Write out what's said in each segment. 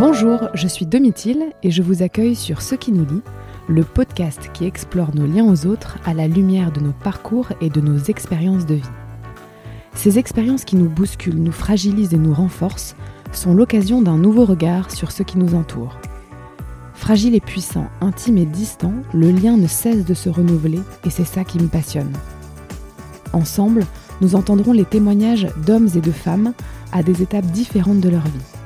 Bonjour, je suis Domitil et je vous accueille sur Ce qui nous lie, le podcast qui explore nos liens aux autres à la lumière de nos parcours et de nos expériences de vie. Ces expériences qui nous bousculent, nous fragilisent et nous renforcent sont l'occasion d'un nouveau regard sur ce qui nous entoure. Fragile et puissant, intime et distant, le lien ne cesse de se renouveler et c'est ça qui me passionne. Ensemble, nous entendrons les témoignages d'hommes et de femmes à des étapes différentes de leur vie.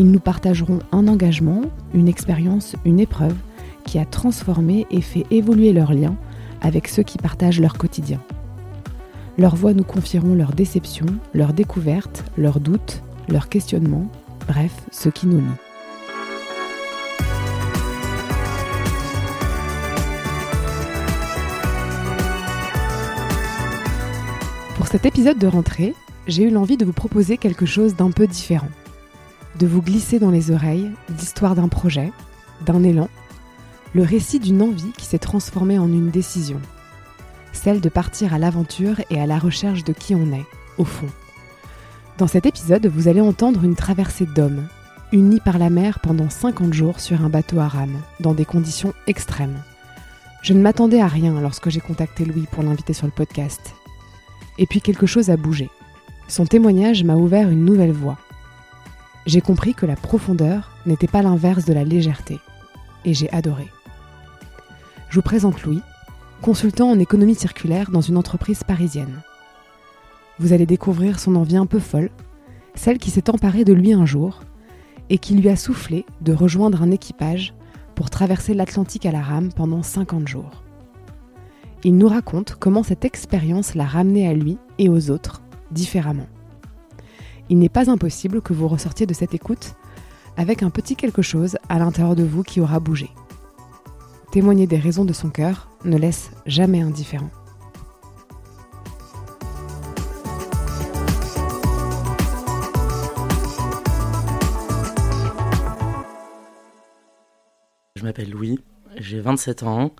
Ils nous partageront un engagement, une expérience, une épreuve qui a transformé et fait évoluer leurs liens avec ceux qui partagent leur quotidien. Leurs voix nous confieront leurs déceptions, leurs découvertes, leurs doutes, leurs questionnements, bref, ce qui nous lie. Pour cet épisode de rentrée, j'ai eu l'envie de vous proposer quelque chose d'un peu différent. De vous glisser dans les oreilles l'histoire d'un projet, d'un élan, le récit d'une envie qui s'est transformée en une décision. Celle de partir à l'aventure et à la recherche de qui on est, au fond. Dans cet épisode, vous allez entendre une traversée d'hommes, unis par la mer pendant 50 jours sur un bateau à rame, dans des conditions extrêmes. Je ne m'attendais à rien lorsque j'ai contacté Louis pour l'inviter sur le podcast. Et puis quelque chose a bougé. Son témoignage m'a ouvert une nouvelle voie. J'ai compris que la profondeur n'était pas l'inverse de la légèreté. Et j'ai adoré. Je vous présente Louis, consultant en économie circulaire dans une entreprise parisienne. Vous allez découvrir son envie un peu folle, celle qui s'est emparée de lui un jour et qui lui a soufflé de rejoindre un équipage pour traverser l'Atlantique à la rame pendant 50 jours. Il nous raconte comment cette expérience l'a ramené à lui et aux autres différemment. Il n'est pas impossible que vous ressortiez de cette écoute avec un petit quelque chose à l'intérieur de vous qui aura bougé. Témoigner des raisons de son cœur ne laisse jamais indifférent. Je m'appelle Louis, j'ai 27 ans.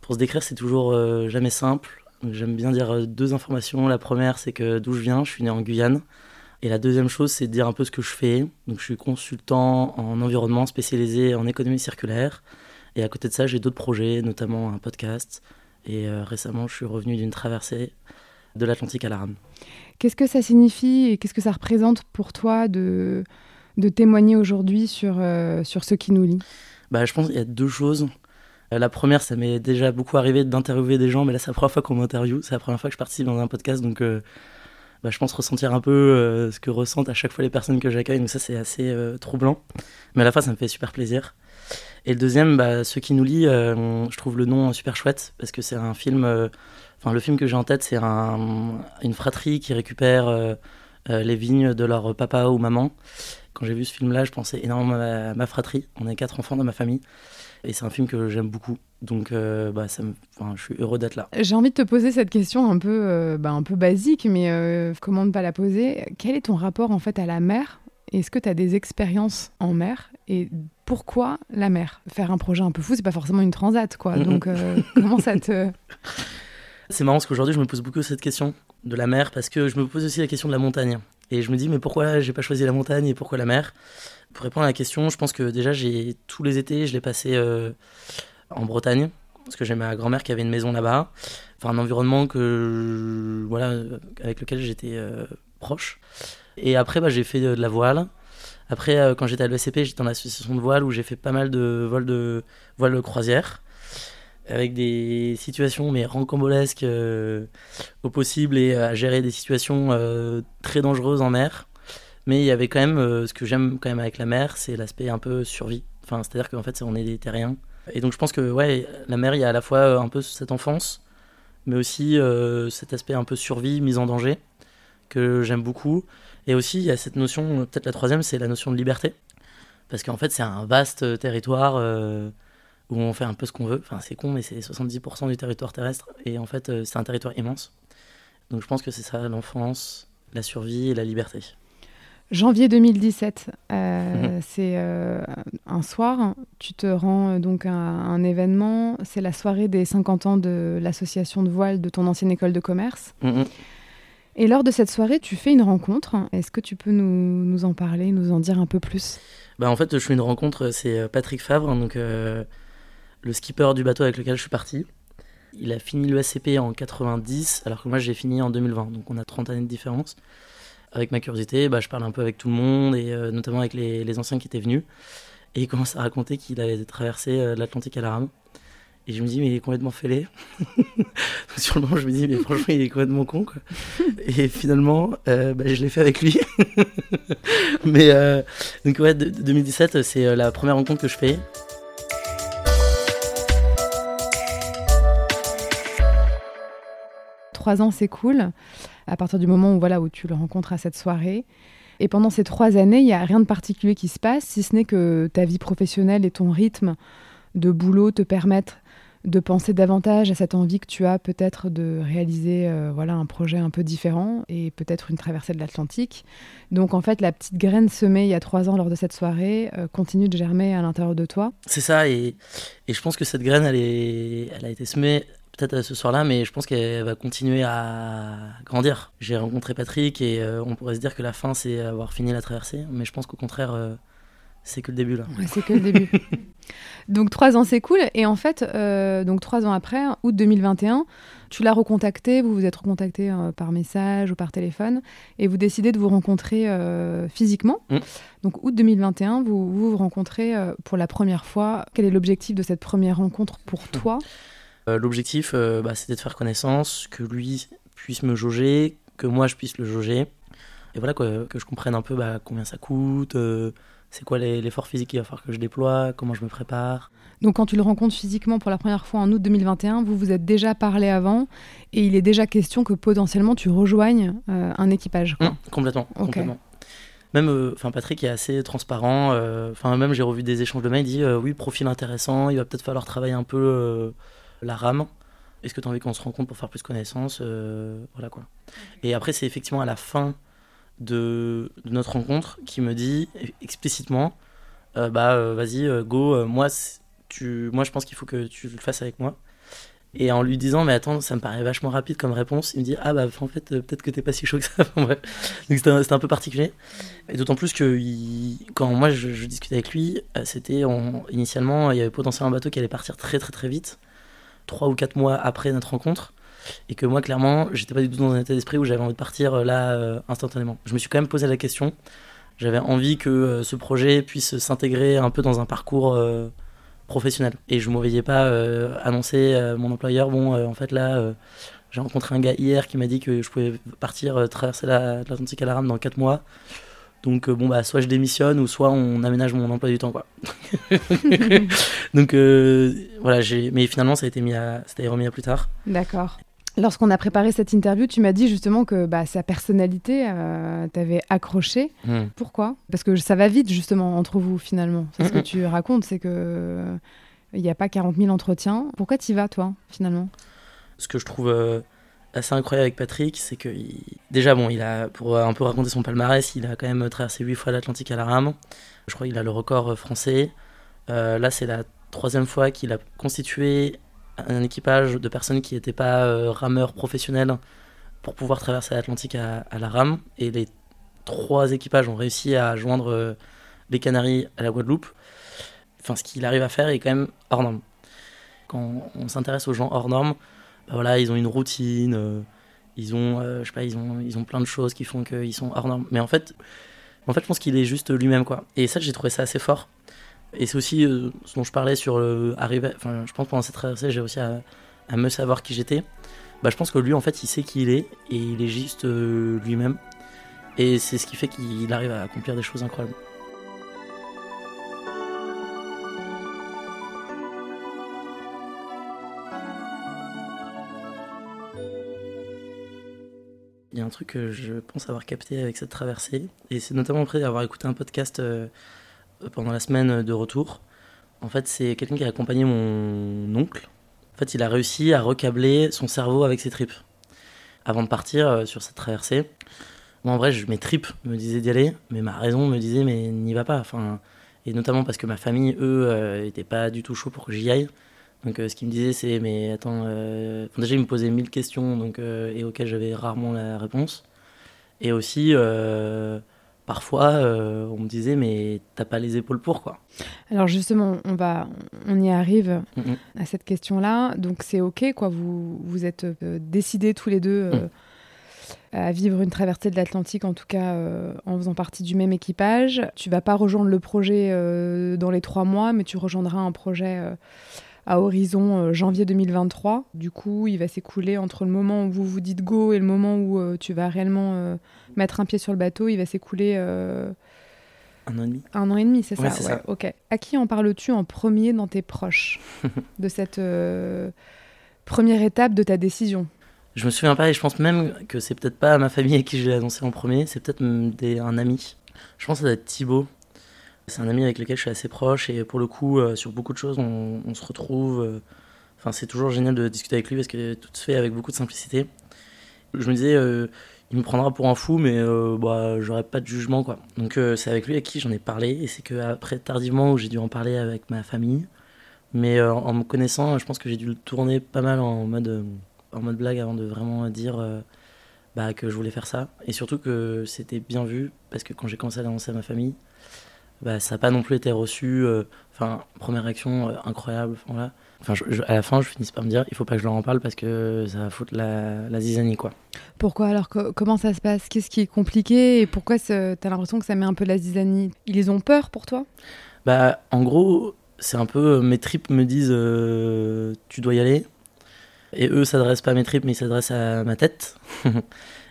Pour se décrire, c'est toujours euh, jamais simple. J'aime bien dire euh, deux informations. La première, c'est que d'où je viens, je suis né en Guyane. Et la deuxième chose, c'est de dire un peu ce que je fais. Donc, je suis consultant en environnement spécialisé en économie circulaire. Et à côté de ça, j'ai d'autres projets, notamment un podcast. Et euh, récemment, je suis revenu d'une traversée de l'Atlantique à la rame. Qu'est-ce que ça signifie et qu'est-ce que ça représente pour toi de, de témoigner aujourd'hui sur, euh, sur ce qui nous lie? Bah, Je pense qu'il y a deux choses. Euh, la première, ça m'est déjà beaucoup arrivé d'interviewer des gens, mais là, c'est la première fois qu'on m'interviewe. C'est la première fois que je participe dans un podcast, donc euh, bah, je pense ressentir un peu euh, ce que ressentent à chaque fois les personnes que j'accueille. Donc ça, c'est assez troublant. Mais à la fois, ça me fait super plaisir. Et le deuxième, bah, ce qui nous lie, je trouve le nom super chouette, parce que c'est un film... Enfin, le film que j'ai en tête, c'est un, une fratrie qui récupère les vignes de leur papa ou maman. Quand j'ai vu ce film-là, je pensais énormément à ma fratrie. On est quatre enfants dans ma famille. Et c'est un film que j'aime beaucoup. Donc, euh, bah, ça me... enfin, je suis heureux d'être là. J'ai envie de te poser cette question un peu, euh, bah, un peu basique, mais euh, comment ne pas la poser? Quel est ton rapport en fait à la mer? Est-ce que tu as des expériences en mer? Et pourquoi la mer? Faire un projet un peu fou, c'est pas forcément une transat, quoi. Donc, comment ça te... C'est marrant parce qu'aujourd'hui, je me pose beaucoup cette question de la mer parce que je me pose aussi la question de la montagne. Et je me dis, mais pourquoi j'ai pas choisi la montagne et pourquoi la mer? Pour répondre à la question, je pense que déjà, j'ai tous les étés, je l'ai passé euh, en Bretagne, parce que j'ai ma grand-mère qui avait une maison là-bas. Enfin, un environnement que, voilà, avec lequel j'étais euh, proche. Et après, bah, j'ai fait de, la voile. Après, euh, quand j'étais à l'ESCP, j'étais dans l'association de voile où j'ai fait pas mal de vols de voile de croisière avec des situations mais rancambolesques au possible et à gérer des situations très dangereuses en mer. Mais il y avait quand même, euh, ce que j'aime quand même avec la mer, c'est l'aspect un peu survie. Enfin, c'est-à-dire qu'en fait, on est des terriens. Et donc je pense que ouais, la mer, il y a à la fois euh, un peu cette enfance, mais aussi euh, cet aspect un peu survie, mise en danger, que j'aime beaucoup. Et aussi, il y a cette notion, peut-être la troisième, c'est la notion de liberté. Parce qu'en fait, c'est un vaste territoire où on fait un peu ce qu'on veut. Enfin, c'est con, mais c'est 70% du territoire terrestre. Et en fait, c'est un territoire immense. Donc je pense que c'est ça, l'enfance, la survie et la liberté. Janvier 2017, euh, mhm. c'est euh, un soir, tu te rends euh, donc à un événement, c'est la soirée des 50 ans de l'association de voile de ton ancienne école de commerce. Mhm. Et lors de cette soirée, tu fais une rencontre. Est-ce que tu peux nous, nous, en parler, nous en dire un peu plus? Bah, En fait, je fais une rencontre, c'est Patrick Favre, donc, euh, le skipper du bateau avec lequel je suis parti. Il a fini l'ESCP en 90, alors que moi j'ai fini en 2020, donc on a 30 années de différence. Avec ma curiosité, bah, je parle un peu avec tout le monde, et euh, notamment avec les, anciens qui étaient venus. Et il commence à raconter qu'il avait traversé euh, l'Atlantique à la rame. Et je me dis, mais il est complètement fêlé. Sur le moment, je me dis, mais franchement, il est complètement con. Quoi. Et finalement, euh, bah, je l'ai fait avec lui. mais euh, donc, ouais, 2017, c'est la première rencontre que je fais. Trois ans, c'est cool. À partir du moment où, voilà, où tu le rencontres à cette soirée. Et pendant ces trois années, il n'y a rien de particulier qui se passe, si ce n'est que ta vie professionnelle et ton rythme de boulot te permettent de penser davantage à cette envie que tu as peut-être de réaliser euh, voilà un projet un peu différent et peut-être une traversée de l'Atlantique. Donc en fait, la petite graine semée il y a trois ans lors de cette soirée euh, continue de germer à l'intérieur de toi. C'est ça, et, et, je pense que cette graine, elle, est, elle a été semée peut-être ce soir-là, mais je pense qu'elle va continuer à grandir. J'ai rencontré Patrick et euh, on pourrait se dire que la fin, c'est avoir fini la traversée, mais je pense qu'au contraire, euh, c'est que le début là. Ouais, c'est que le début. donc trois ans, c'est cool. Et en fait, euh, donc trois ans après, août 2021, tu l'as recontacté, vous vous êtes recontacté euh, par message ou par téléphone, et vous décidez de vous rencontrer euh, physiquement. Mm. Donc août 2021, vous vous, vous rencontrez euh, pour la première fois. Quel est l'objectif de cette première rencontre pour toi? Euh, L'objectif, euh, bah, c'était de faire connaissance, que lui puisse me jauger, que moi je puisse le jauger. Et voilà, quoi, que je comprenne un peu bah, combien ça coûte, euh, c'est quoi l'effort physique qu'il va falloir que je déploie, comment je me prépare. Donc quand tu le rencontres physiquement pour la première fois en août 2021, vous vous êtes déjà parlé avant, et il est déjà question que potentiellement tu rejoignes euh, un équipage. quoi. Hum, complètement, complètement. Même, euh, Patrick est assez transparent. euh, Enfin, même j'ai revu des échanges de mails. Il dit euh, oui, profil intéressant. Il va peut-être falloir travailler un peu euh, la rame. Est-ce que tu as envie qu'on se rencontre pour faire plus connaissance Euh, Voilà quoi. Et après, c'est effectivement à la fin de, notre rencontre qui me dit explicitement euh, bah euh, vas-y go. moi, tu, moi je pense qu'il faut que tu le fasses avec moi. Et en lui disant, mais attends, ça me paraît vachement rapide comme réponse, il me dit, ah bah en fait, peut-être que t'es pas si chaud que ça. Donc c'était un, peu particulier. Et d'autant plus que quand moi je, je discutais avec lui, c'était en- initialement, il y avait potentiellement un bateau qui allait partir très très très vite, trois ou quatre mois après notre rencontre. Et que moi, clairement, j'étais pas du tout dans un état d'esprit où j'avais envie de partir euh, là euh, instantanément. Je me suis quand même posé la question. J'avais envie que euh, ce projet puisse s'intégrer un peu dans un parcours professionnel. Et je ne me voyais pas annoncer à mon employeur bon, en fait, là, j'ai rencontré un gars hier qui m'a dit que je pouvais partir traverser la- l'Atlantique à la rame dans 4 mois. Donc, euh, bon, bah, soit je démissionne ou soit on aménage mon emploi du temps, quoi. Donc, euh, voilà, j'ai... mais finalement, ça a été mis à... ça a été remis à plus tard. D'accord. Lorsqu'on a préparé cette interview, tu m'as dit justement que bah, sa personnalité euh, t'avait accroché. Hmm. Pourquoi? Parce que ça va vite justement entre vous finalement. C'est ce que Mhm. tu racontes, c'est que il n'y a pas 40 000 entretiens. Pourquoi tu y vas toi finalement? Ce que je trouve euh, assez incroyable avec Patrick, c'est que déjà bon, il a pour euh, un peu raconter son palmarès, il a quand même traversé huit fois l'Atlantique à la rame. Je crois qu'il a le record euh, français. Euh, là, c'est la troisième fois qu'il a constitué un équipage de personnes qui n'étaient pas rameurs professionnels pour pouvoir traverser l'Atlantique à, la rame. Et les trois équipages ont réussi à joindre les Canaries à la Guadeloupe. Enfin, ce qu'il arrive à faire est quand même hors norme. Quand on s'intéresse aux gens hors normes, bah voilà, ils ont une routine, euh, ils ont, euh, je sais pas, ils ont, ils ont plein de choses qui font qu'ils sont hors normes. Mais en fait, en fait, je pense qu'il est juste lui-même, quoi. Et ça, j'ai trouvé ça assez fort. Et c'est aussi euh, ce dont je parlais sur le arriver. Enfin, je pense pendant cette traversée, j'ai aussi à, à me savoir qui j'étais. Bah, je pense que lui, en fait, il sait qui il est et il est juste lui-même. Et c'est ce qui fait qu'il arrive à accomplir des choses incroyables. Un truc que je pense avoir capté avec cette traversée, et c'est notamment après avoir écouté un podcast euh, pendant la semaine de retour. En fait, c'est quelqu'un qui a accompagné mon oncle. En fait, il a réussi à recabler son cerveau avec ses tripes. Avant de partir euh, sur cette traversée, moi en vrai, je, mes tripes me disaient d'y aller, mais ma raison me disait, mais n'y va pas. Enfin, et notamment parce que ma famille, eux, euh, étaient pas du tout chauds pour que j'y aille. Donc ce qu'il me disait c'est mais attends, déjà il me posait mille questions donc, et auxquelles j'avais rarement la réponse. Et aussi parfois on me disait mais t'as pas les épaules pour quoi. Alors justement on va on y arrive à cette question là donc c'est ok quoi vous vous êtes décidés tous les deux. Mm à vivre une traversée de l'Atlantique, en tout cas euh, en faisant partie du même équipage. Tu vas pas rejoindre le projet euh, dans les trois mois, mais tu rejoindras un projet euh, à horizon janvier 2023. Du coup, il va s'écouler entre le moment où vous vous dites go et le moment où tu vas réellement mettre un pied sur le bateau. Il va s'écouler. un an et demi. Un an et demi, c'est ça, ça, Ok. À qui en parles-tu en premier dans tes proches de cette première étape de ta décision? Je me souviens pas et je pense même que c'est peut-être pas ma famille à qui je l'ai annoncé en premier, c'est peut-être un ami. Je pense que ça doit être Thibaut. C'est un ami avec lequel je suis assez proche et pour le coup, euh, sur beaucoup de choses, on, se retrouve. Euh, enfin, c'est toujours génial de discuter avec lui parce que tout se fait avec beaucoup de simplicité. Je me disais, euh, il me prendra pour un fou, mais bah, j'aurais pas de jugement quoi. Donc c'est avec lui à qui j'en ai parlé et c'est que après tardivement où j'ai dû en parler avec ma famille. Mais en me connaissant, je pense que j'ai dû le tourner pas mal en mode en mode blague avant de vraiment dire bah, que je voulais faire ça. Et surtout que c'était bien vu, parce que quand j'ai commencé à l'annoncer à ma famille, bah, ça n'a pas non plus été reçu. Euh, enfin, première réaction euh, incroyable. Enfin, enfin à la fin, je finis par me dire il faut pas que je leur en parle parce que ça va foutre la, la zizanie. Quoi. Pourquoi alors Comment ça se passe? Qu'est-ce qui est compliqué Et pourquoi tu as l'impression que ça met un peu la zizanie? Ils ont peur pour toi? Bah, En gros, c'est un peu mes tripes me disent tu dois y aller et eux s'adressent pas à mes tripes, mais ils s'adressent à ma tête.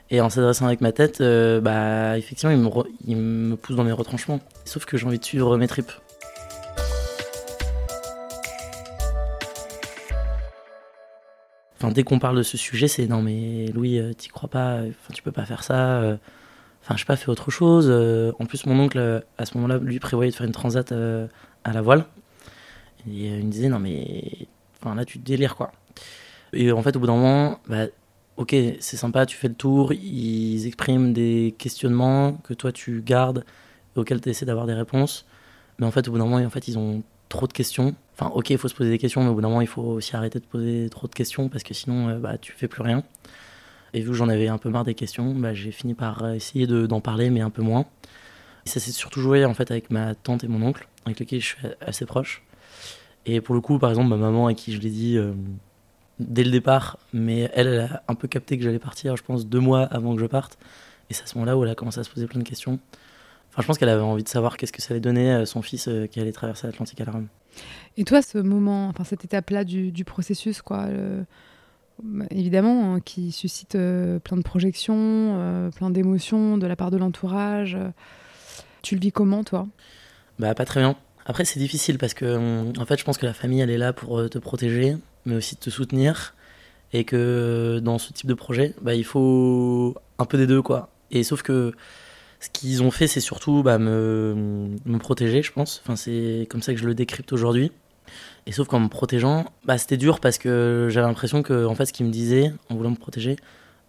et en s'adressant avec ma tête, euh, bah, effectivement, ils me, poussent dans mes retranchements. Sauf que j'ai envie de suivre mes tripes. Enfin, dès qu'on parle de ce sujet, c'est non, mais Louis, euh, t'y crois pas, enfin, tu peux pas faire ça. Euh. Enfin, je sais pas, fais autre chose. En plus, mon oncle, à ce moment-là, lui prévoyait de faire une transat à la voile. Et il me disait, non, mais enfin, là, tu délires, quoi. Et en fait, au bout d'un moment, bah, ok, c'est sympa, tu fais le tour, ils expriment des questionnements que toi tu gardes, auxquels tu essaies d'avoir des réponses. Mais en fait, au bout d'un moment, en fait, ils ont trop de questions. Enfin, ok, il faut se poser des questions, mais au bout d'un moment, il faut aussi arrêter de poser trop de questions parce que sinon, euh, bah, tu fais plus rien. Et vu que j'en avais un peu marre des questions, bah, j'ai fini par essayer d'en parler, mais un peu moins. Et ça s'est surtout joué en fait avec ma tante et mon oncle, avec lesquels je suis assez proche. Et pour le coup, par exemple, ma maman à qui je l'ai dit, euh, dès le départ, mais elle, elle a un peu capté que j'allais partir, je pense, deux mois avant que je parte. Et c'est à ce moment-là où elle a commencé à se poser plein de questions. Enfin, je pense qu'elle avait envie de savoir qu'est-ce que ça allait donner à son fils euh, qui allait traverser l'Atlantique à la rame. Et toi, ce moment, enfin cette étape-là du, processus, quoi, bah, évidemment, hein, qui suscite euh, plein de projections, euh, plein d'émotions de la part de l'entourage. tu le vis comment, toi? Bah, pas très bien. Après, c'est difficile parce que, en fait, je pense que la famille, elle est là pour te protéger mais aussi de te soutenir. Et que dans ce type de projet, bah, il faut un peu des deux. quoi. Et sauf que ce qu'ils ont fait, c'est surtout bah, me, me, protéger, je pense. Enfin, c'est comme ça que je le décrypte aujourd'hui. Et sauf qu'en me protégeant, bah, c'était dur parce que j'avais l'impression que en fait, ce qu'ils me disaient en voulant me protéger,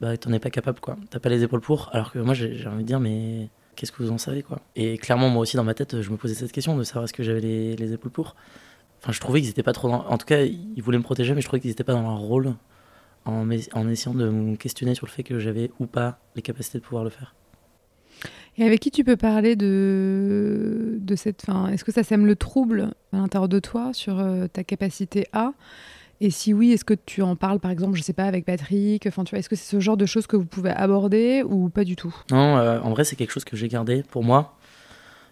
bah, t'en es pas capable, quoi. T'as pas les épaules pour. Alors que moi, j'ai envie de dire, mais qu'est-ce que vous en savez, quoi. Et clairement, moi aussi, dans ma tête, je me posais cette question de savoir est-ce que j'avais les, les épaules pour. Enfin, je trouvais qu'ils n'étaient pas trop dans... En tout cas, ils voulaient me protéger, mais je trouvais qu'ils n'étaient pas dans leur rôle en, en essayant de me questionner sur le fait que j'avais ou pas les capacités de pouvoir le faire. Et avec qui tu peux parler de, de cette fin Est-ce que ça sème le trouble à l'intérieur de toi sur euh, ta capacité à? Et si oui, est-ce que tu en parles par exemple, je sais pas, avec Patrick? Enfin, tu vois, est-ce que c'est ce genre de choses que vous pouvez aborder ou pas du tout? Non, euh, en vrai, c'est quelque chose que j'ai gardé pour moi.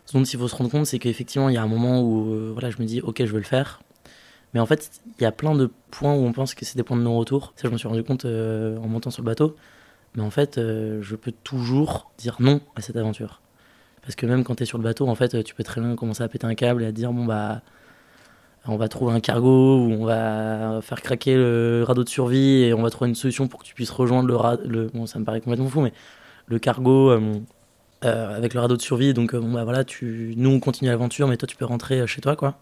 Ce dont il faut se rendre compte, c'est qu'effectivement, il y a un moment où euh, voilà, je me dis, ok, je veux le faire. Mais en fait, il y a plein de points où on pense que c'est des points de non-retour. Ça, je me suis rendu compte euh, en montant sur le bateau. Mais en fait, euh, je peux toujours dire non à cette aventure. Parce que même quand tu es sur le bateau, en fait, tu peux très bien commencer à péter un câble et à dire, bon, bah, on va trouver un cargo ou on va faire craquer le radeau de survie et on va trouver une solution pour que tu puisses rejoindre le radeau. Bon, ça me paraît complètement fou, mais le cargo avec le radeau de survie. Donc, euh, bon, bah voilà, nous on continue l'aventure, mais toi tu peux rentrer euh, chez toi, quoi.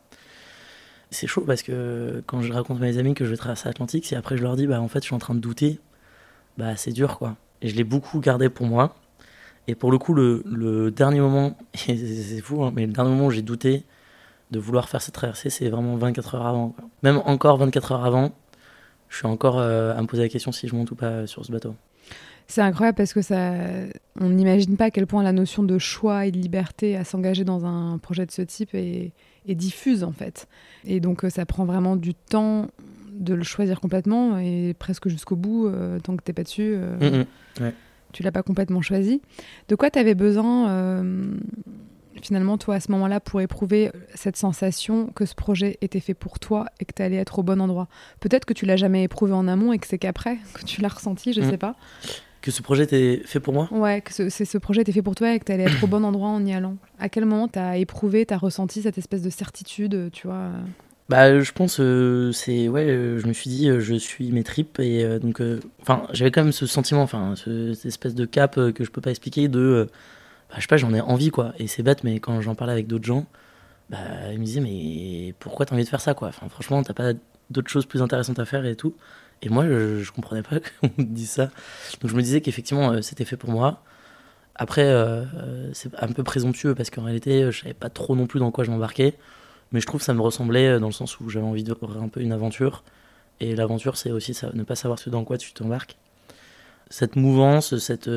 C'est chaud parce que quand je raconte à mes amis que je vais traverser l'Atlantique, si après je leur dis, bah en fait, je suis en train de douter, bah c'est dur, quoi. Et je l'ai beaucoup gardé pour moi. Et pour le coup, le, dernier moment, c'est fou, hein, mais le dernier moment où j'ai douté, de vouloir faire cette traversée, c'est vraiment 24 heures avant. Même encore 24 heures avant, je suis encore euh, à me poser la question si je monte ou pas sur ce bateau. C'est incroyable parce que ça, on n'imagine pas à quel point la notion de choix et de liberté à s'engager dans un projet de ce type est, diffuse en fait. Et donc euh, ça prend vraiment du temps de le choisir complètement et presque jusqu'au bout, euh, tant que t'es pas dessus, euh, mm, tu l'as pas complètement choisi. De quoi tu avais besoin finalement toi à ce moment-là pour éprouver cette sensation que ce projet était fait pour toi et que tu allais être au bon endroit? Peut-être que tu l'as jamais éprouvé en amont et que c'est qu'après que tu l'as ressenti, je mm. sais pas que ce projet était fait pour moi Ouais, que ce, ce projet était fait pour toi et que tu allais être au bon endroit en y allant. À quel moment tu as éprouvé, tu as ressenti cette espèce de certitude, tu vois bah, je pense, euh, c'est ouais, euh, je me suis dit, euh, je suis mes tripes et donc, enfin, j'avais quand même ce sentiment, enfin, cette espèce de cap que je peux pas expliquer de, bah, je sais pas, j'en ai envie quoi. Et c'est bête, mais quand j'en parlais avec d'autres gens, bah, ils me disaient, mais pourquoi t'as envie de faire ça quoi? Enfin, franchement, t'as pas d'autres choses plus intéressantes à faire et tout. Et moi, je, je comprenais pas qu'on me dise ça. Donc je me disais qu'effectivement, euh, c'était fait pour moi. Après, euh, euh, c'est un peu présomptueux parce qu'en réalité, je savais pas trop non plus dans quoi je m'embarquais. Mais je trouve que ça me ressemblait dans le sens où j'avais envie de un peu une aventure. Et l'aventure, c'est aussi ne pas savoir dans quoi tu t'embarques. Cette mouvance, cette,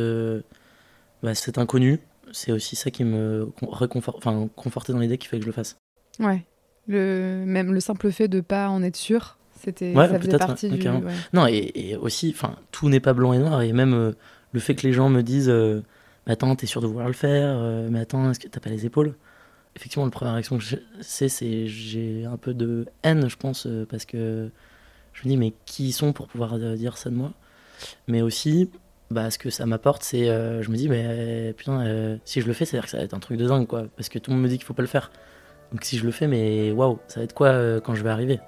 bah, cet inconnu, c'est aussi ça qui me réconforte, enfin, confortait dans l'idée qu'il fallait que je le fasse. Ouais. Le, même le simple fait de pas en être sûr, c'était, ça faisait partie du. Non, et, aussi, enfin, tout n'est pas blanc et noir. Et même euh, le fait que les gens me disent euh, Mais attends, t'es sûr de vouloir le faire euh, Mais attends, est-ce que t'as pas les épaules? Effectivement, la première réaction que c'est, c'est j'ai un peu de haine, je pense, parce que je me dis Mais qui ils sont pour pouvoir dire ça de moi? Mais aussi, bah, ce que ça m'apporte, c'est. je me dis Mais putain, si je le fais, c'est-à-dire que ça va être un truc de dingue, quoi. Parce que tout le monde me dit qu'il faut pas le faire. Donc si je le fais, mais waouh, ça va être quoi quand je vais arriver?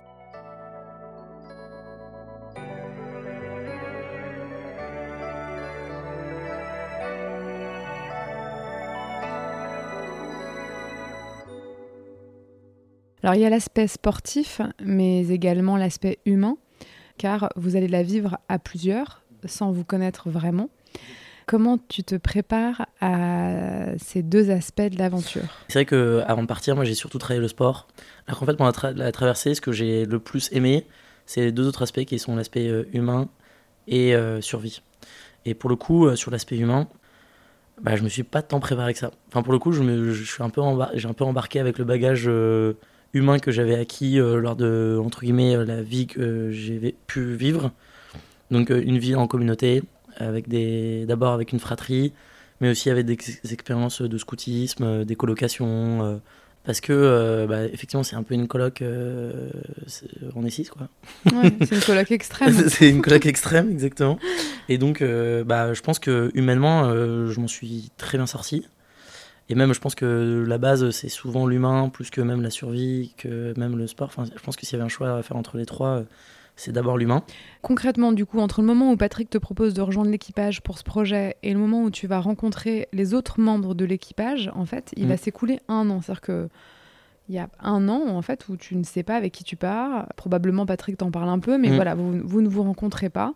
Alors il y a l'aspect sportif, mais également l'aspect humain, car vous allez la vivre à plusieurs, sans vous connaître vraiment. Comment tu te prépares à ces deux aspects de l'aventure? C'est vrai que avant de partir, moi j'ai surtout travaillé le sport. Alors qu'en fait, pendant la, traversée, ce que j'ai le plus aimé, c'est les deux autres aspects qui sont l'aspect euh, humain et euh, survie. Et pour le coup, euh, sur l'aspect humain, bah, je me suis pas tant préparé que ça. Enfin, pour le coup, je, je un j'ai un peu embarqué avec le bagage humain que j'avais acquis euh, lors de, entre guillemets, euh, la vie que j'ai pu vivre. Donc euh, une vie en communauté, avec des, d'abord avec une fratrie, mais aussi avec des, expériences de scoutisme, des colocations, parce que bah, effectivement c'est un peu une coloc, on est six quoi. c'est une coloc extrême. c'est une coloc extrême exactement. Et donc bah, je pense que humainement je m'en suis très bien sorti. Et même, je pense que la base, c'est souvent l'humain, plus que même la survie, que même le sport. Enfin, je pense que s'il y avait un choix à faire entre les trois, c'est d'abord l'humain. Concrètement, du coup, entre le moment où Patrick te propose de rejoindre l'équipage pour ce projet et le moment où tu vas rencontrer les autres membres de l'équipage, en fait, il va mm. s'écouler un an. C'est-à-dire que il y a un an, en fait, où tu ne sais pas avec qui tu pars. Probablement, Patrick t'en parle un peu, mais mm. voilà, vous, vous, ne vous rencontrez pas.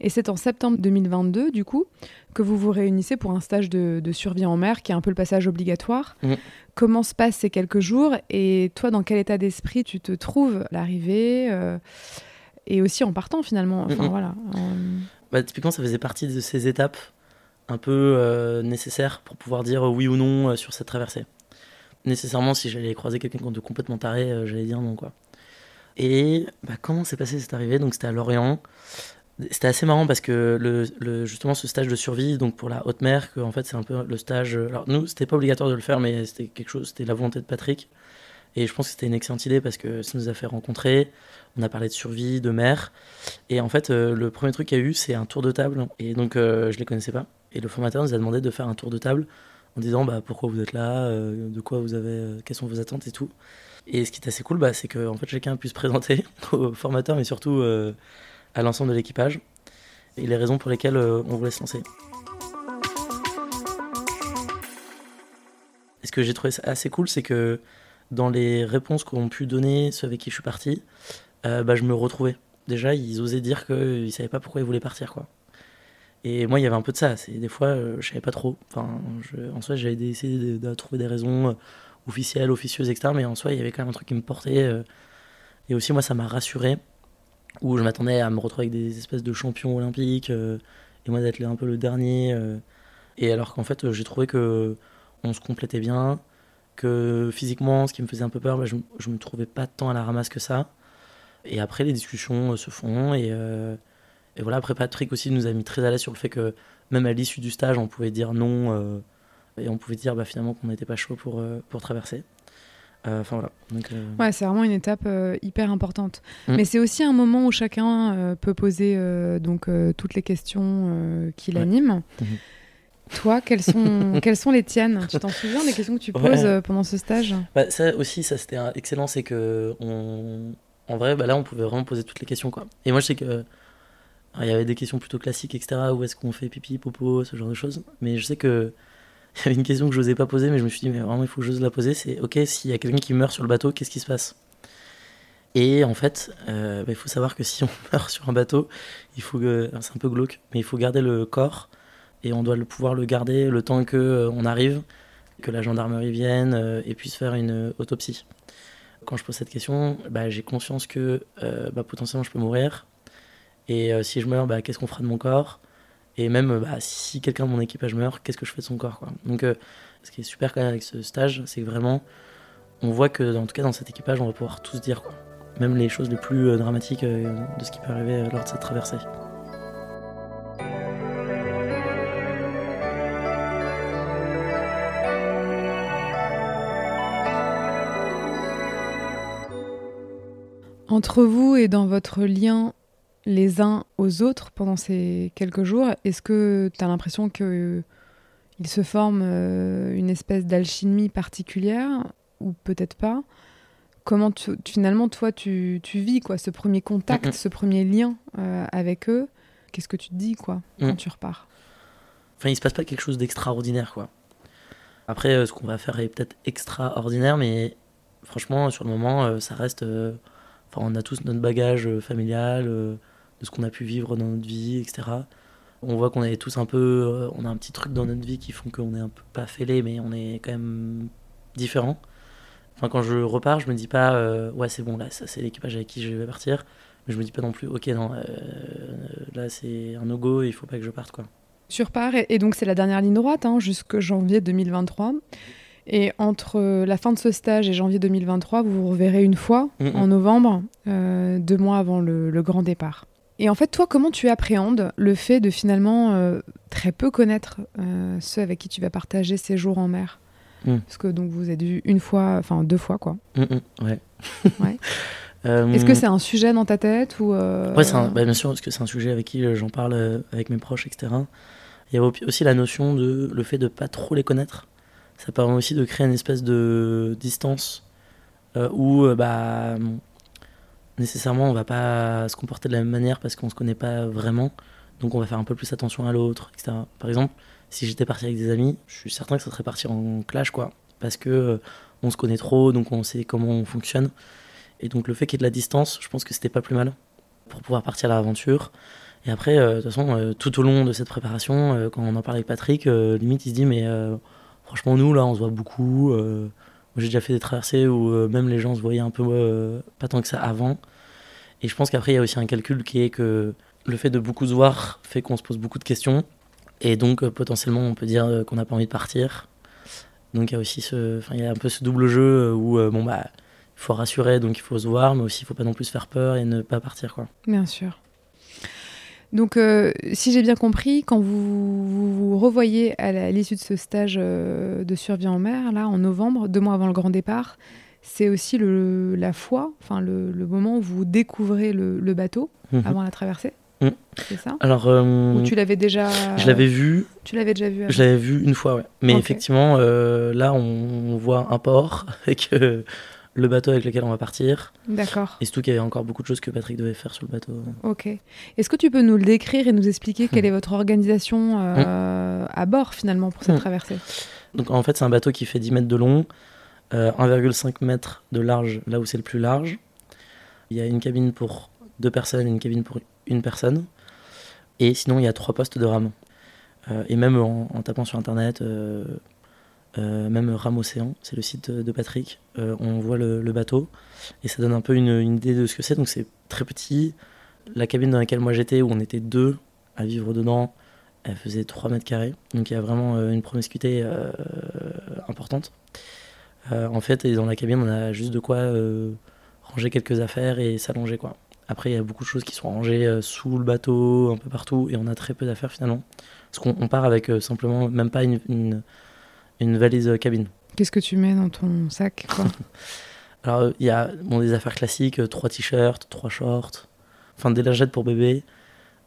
Et c'est en septembre 2022, du coup, que vous vous réunissez pour un stage de, survie en mer, qui est un peu le passage obligatoire. Mm. Comment se passent ces quelques jours Et toi, dans quel état d'esprit tu te trouves à l'arrivée euh, Et aussi en partant, finalement. Enfin, voilà. Bah, typiquement, ça faisait partie de ces étapes un peu euh, nécessaires pour pouvoir dire oui ou non euh, sur cette traversée nécessairement, si j'allais croiser quelqu'un de complètement taré, euh, j'allais dire non, quoi. Et bah, comment s'est passé cette arrivée? Donc, c'était à Lorient. C'était assez marrant parce que le, justement ce stage de survie, donc pour la haute mer, que en fait c'est un peu le stage. Alors nous, c'était pas obligatoire de le faire, mais c'était quelque chose, c'était la volonté de Patrick. Et je pense que c'était une excellente idée parce que ça nous a fait rencontrer. On a parlé de survie, de mer. Et en fait, euh, le premier truc qu'il y a eu, c'est un tour de table. Et donc, euh, je les connaissais pas. Et le formateur nous a demandé de faire un tour de table en disant bah, pourquoi vous êtes là, euh, de quoi vous avez, euh, quelles sont vos attentes et tout. Et ce qui est assez cool, bah, c'est que en fait, chacun puisse présenter au formateur, mais surtout euh, à l'ensemble de l'équipage, et les raisons pour lesquelles on voulait se lancer. Et ce que j'ai trouvé assez cool, c'est que dans les réponses qu'ont pu donner ceux avec qui je suis parti, bah, je me retrouvais. Déjà, ils osaient dire qu'ils ne savaient pas pourquoi ils voulaient partir. quoi. Et moi, il y avait un peu de ça. C'est des fois, euh, je savais pas trop. Enfin, en soi, j'avais essayé de, trouver des raisons. Euh, officielle, officieuse, etc. Mais en soi, il y avait quand même un truc qui me portait. et aussi, moi, ça m'a rassuré, où je m'attendais à me retrouver avec des espèces de champions olympiques, et moi d'être un peu le dernier. et alors qu'en fait, j'ai trouvé que on se complétait bien, que physiquement, ce qui me faisait un peu peur, bah, je, je me trouvais pas tant à la ramasse que ça. Et après, les discussions euh, se font. Et, euh, et, voilà, après, Patrick aussi nous a mis très à l'aise sur le fait que même à l'issue du stage, on pouvait dire non. Euh, et on pouvait dire bah, finalement qu'on n'était pas chaud pour, pour traverser. Enfin voilà. Donc, Ouais, c'est vraiment une étape hyper importante. Mm. Mais c'est aussi un moment où chacun peut poser donc toutes les questions qui l'animent. Mhm. Toi, quelles sont, quelles sont les tiennes? Tu t'en souviens des questions que tu poses euh, pendant ce stage? Bah, Ça aussi, ça c'était excellent, c'est que on... en vrai, bah, là, on pouvait vraiment poser toutes les questions. Quoi. Et moi, je sais que il y avait des questions plutôt classiques, etc. Où est-ce qu'on fait pipi, popo, ce genre de choses. Mais je sais que il y avait une question que je n'osais pas poser, mais je me suis dit, mais vraiment, il faut que j'ose la poser. C'est ok, s'il y a quelqu'un qui meurt sur le bateau, qu'est-ce qui se passe? Et en fait, euh, bah, il faut savoir que si on meurt sur un bateau, il faut que, c'est un peu glauque, mais il faut garder le corps et on doit le, pouvoir le garder le temps que euh, on arrive, que la gendarmerie vienne euh, et puisse faire une euh, autopsie. Quand je pose cette question, bah, j'ai conscience que bah, potentiellement je peux mourir. Et si je meurs, bah, qu'est-ce qu'on fera de mon corps? Et même bah, si quelqu'un de mon équipage meurt, qu'est-ce que je fais de son corps quoi? Donc ce qui est super quand même avec ce stage, c'est que vraiment, on voit que en tout cas dans cet équipage, on va pouvoir tous dire quoi. Même les choses les plus dramatiques de ce qui peut arriver lors de cette traversée. Entre vous et dans votre lien les uns aux autres pendant ces quelques jours, est-ce que tu as l'impression qu'il se forme euh, une espèce d'alchimie particulière ou peut-être pas? Comment finalement toi tu, vis quoi ce premier contact, ce premier lien euh, avec eux? Qu'est-ce que tu te dis quoi quand mm. tu repars? Enfin, il se passe pas quelque chose d'extraordinaire quoi. Après, euh, ce qu'on va faire est peut-être extraordinaire, mais franchement, sur le moment, ça reste on a tous notre bagage euh, familial, euh, de ce qu'on a pu vivre dans notre vie, etc. On voit qu'on est tous un peu, euh, on a un petit truc dans notre vie qui font qu'on est un peu pas fêlé, mais on est quand même différent. Enfin, quand je repars, je me dis pas, ouais, c'est bon, là, ça c'est l'équipage avec qui je vais partir. Mais je me dis pas non plus, ok, non, là c'est un no-go, il faut pas que je parte, quoi. Tu repars, et, donc c'est la dernière ligne droite, hein, jusqu'en janvier 2023. Et entre la fin de ce stage et janvier 2023, vous vous reverrez une fois en novembre, euh, deux mois avant le, grand départ. Et en fait, toi, comment tu appréhendes le fait de finalement euh, très peu connaître euh, ceux avec qui tu vas partager ces jours en mer? Mm. Parce que donc vous êtes vu une fois, enfin deux fois quoi. Mm, mm, ouais. ouais. Est-ce que c'est un sujet dans ta tête ou Ouais, bah, bien sûr, parce que c'est un sujet avec qui j'en parle avec mes proches, etc. Il y a aussi la notion de le fait de pas trop les connaître ça permet aussi de créer une espèce de distance euh, où euh, bah, nécessairement on va pas se comporter de la même manière parce qu'on se connaît pas vraiment, donc on va faire un peu plus attention à l'autre, etc. Par exemple, si j'étais parti avec des amis, je suis certain que ça serait parti en clash, quoi, parce que euh, on se connaît trop, donc on sait comment on fonctionne, et donc le fait qu'il y ait de la distance, je pense que c'était pas plus mal pour pouvoir partir à l'aventure. Et après, de toute façon, tout au long de cette préparation, quand on en parle avec Patrick, limite il se dit mais Franchement, nous, là, on se voit beaucoup. Euh, j'ai déjà fait des traversées où euh, même les gens se voyaient un peu euh, pas tant que ça avant. Et je pense qu'après, il y a aussi un calcul qui est que le fait de beaucoup se voir fait qu'on se pose beaucoup de questions. Et donc, potentiellement, on peut dire qu'on n'a pas envie de partir. Donc, il y a aussi ce, y a un peu ce double jeu où, bon, bah, il faut rassurer, donc il faut se voir, mais aussi, il faut pas non plus se faire peur et ne pas partir, quoi. Bien sûr. Donc, euh, si j'ai bien compris, quand vous vous, revoyez à l'issue de ce stage euh, de survie en mer, là, en novembre, deux mois avant le grand départ, c'est aussi le, la foi, enfin le, moment où vous découvrez le, bateau mhm. avant la traversée. Mhm. C'est ça? Alors, euh, Ou tu l'avais déjà. Je l'avais vu. Tu l'avais déjà vu. Je l'avais vu une fois, ouais. Mais effectivement, là, on, voit un port avec le bateau avec lequel on va partir. D'accord. Et surtout qu'il y avait encore beaucoup de choses que Patrick devait faire sur le bateau. Ok. Est-ce que tu peux nous le décrire et nous expliquer quelle est votre organisation euh, à bord finalement pour cette traversée? Donc en fait, c'est un bateau qui fait 10 mètres de long, 1,5 euh, mètres de large là où c'est le plus large. Il y a une cabine pour deux personnes et une cabine pour une personne. Et sinon, il y a trois postes de rame. Euh, et même en, tapant sur internet, même Ram Océan, c'est le site de Patrick. on voit le, bateau et ça donne un peu une, idée de ce que c'est. Donc c'est très petit. La cabine dans laquelle moi j'étais, où on était deux à vivre dedans, elle faisait 3 mètres carrés. Donc il y a vraiment une promiscuité importante. en fait, et dans la cabine, on a juste de quoi ranger quelques affaires et s'allonger. Après, il y a beaucoup de choses qui sont rangées euh, sous le bateau, un peu partout, et on a très peu d'affaires finalement. Parce qu'on part avec euh, simplement même pas une, valise euh, cabine. Qu'est-ce que tu mets dans ton sac Alors, il y a bon, des affaires classiques, trois t-shirts, trois shorts, enfin des lingettes pour bébé,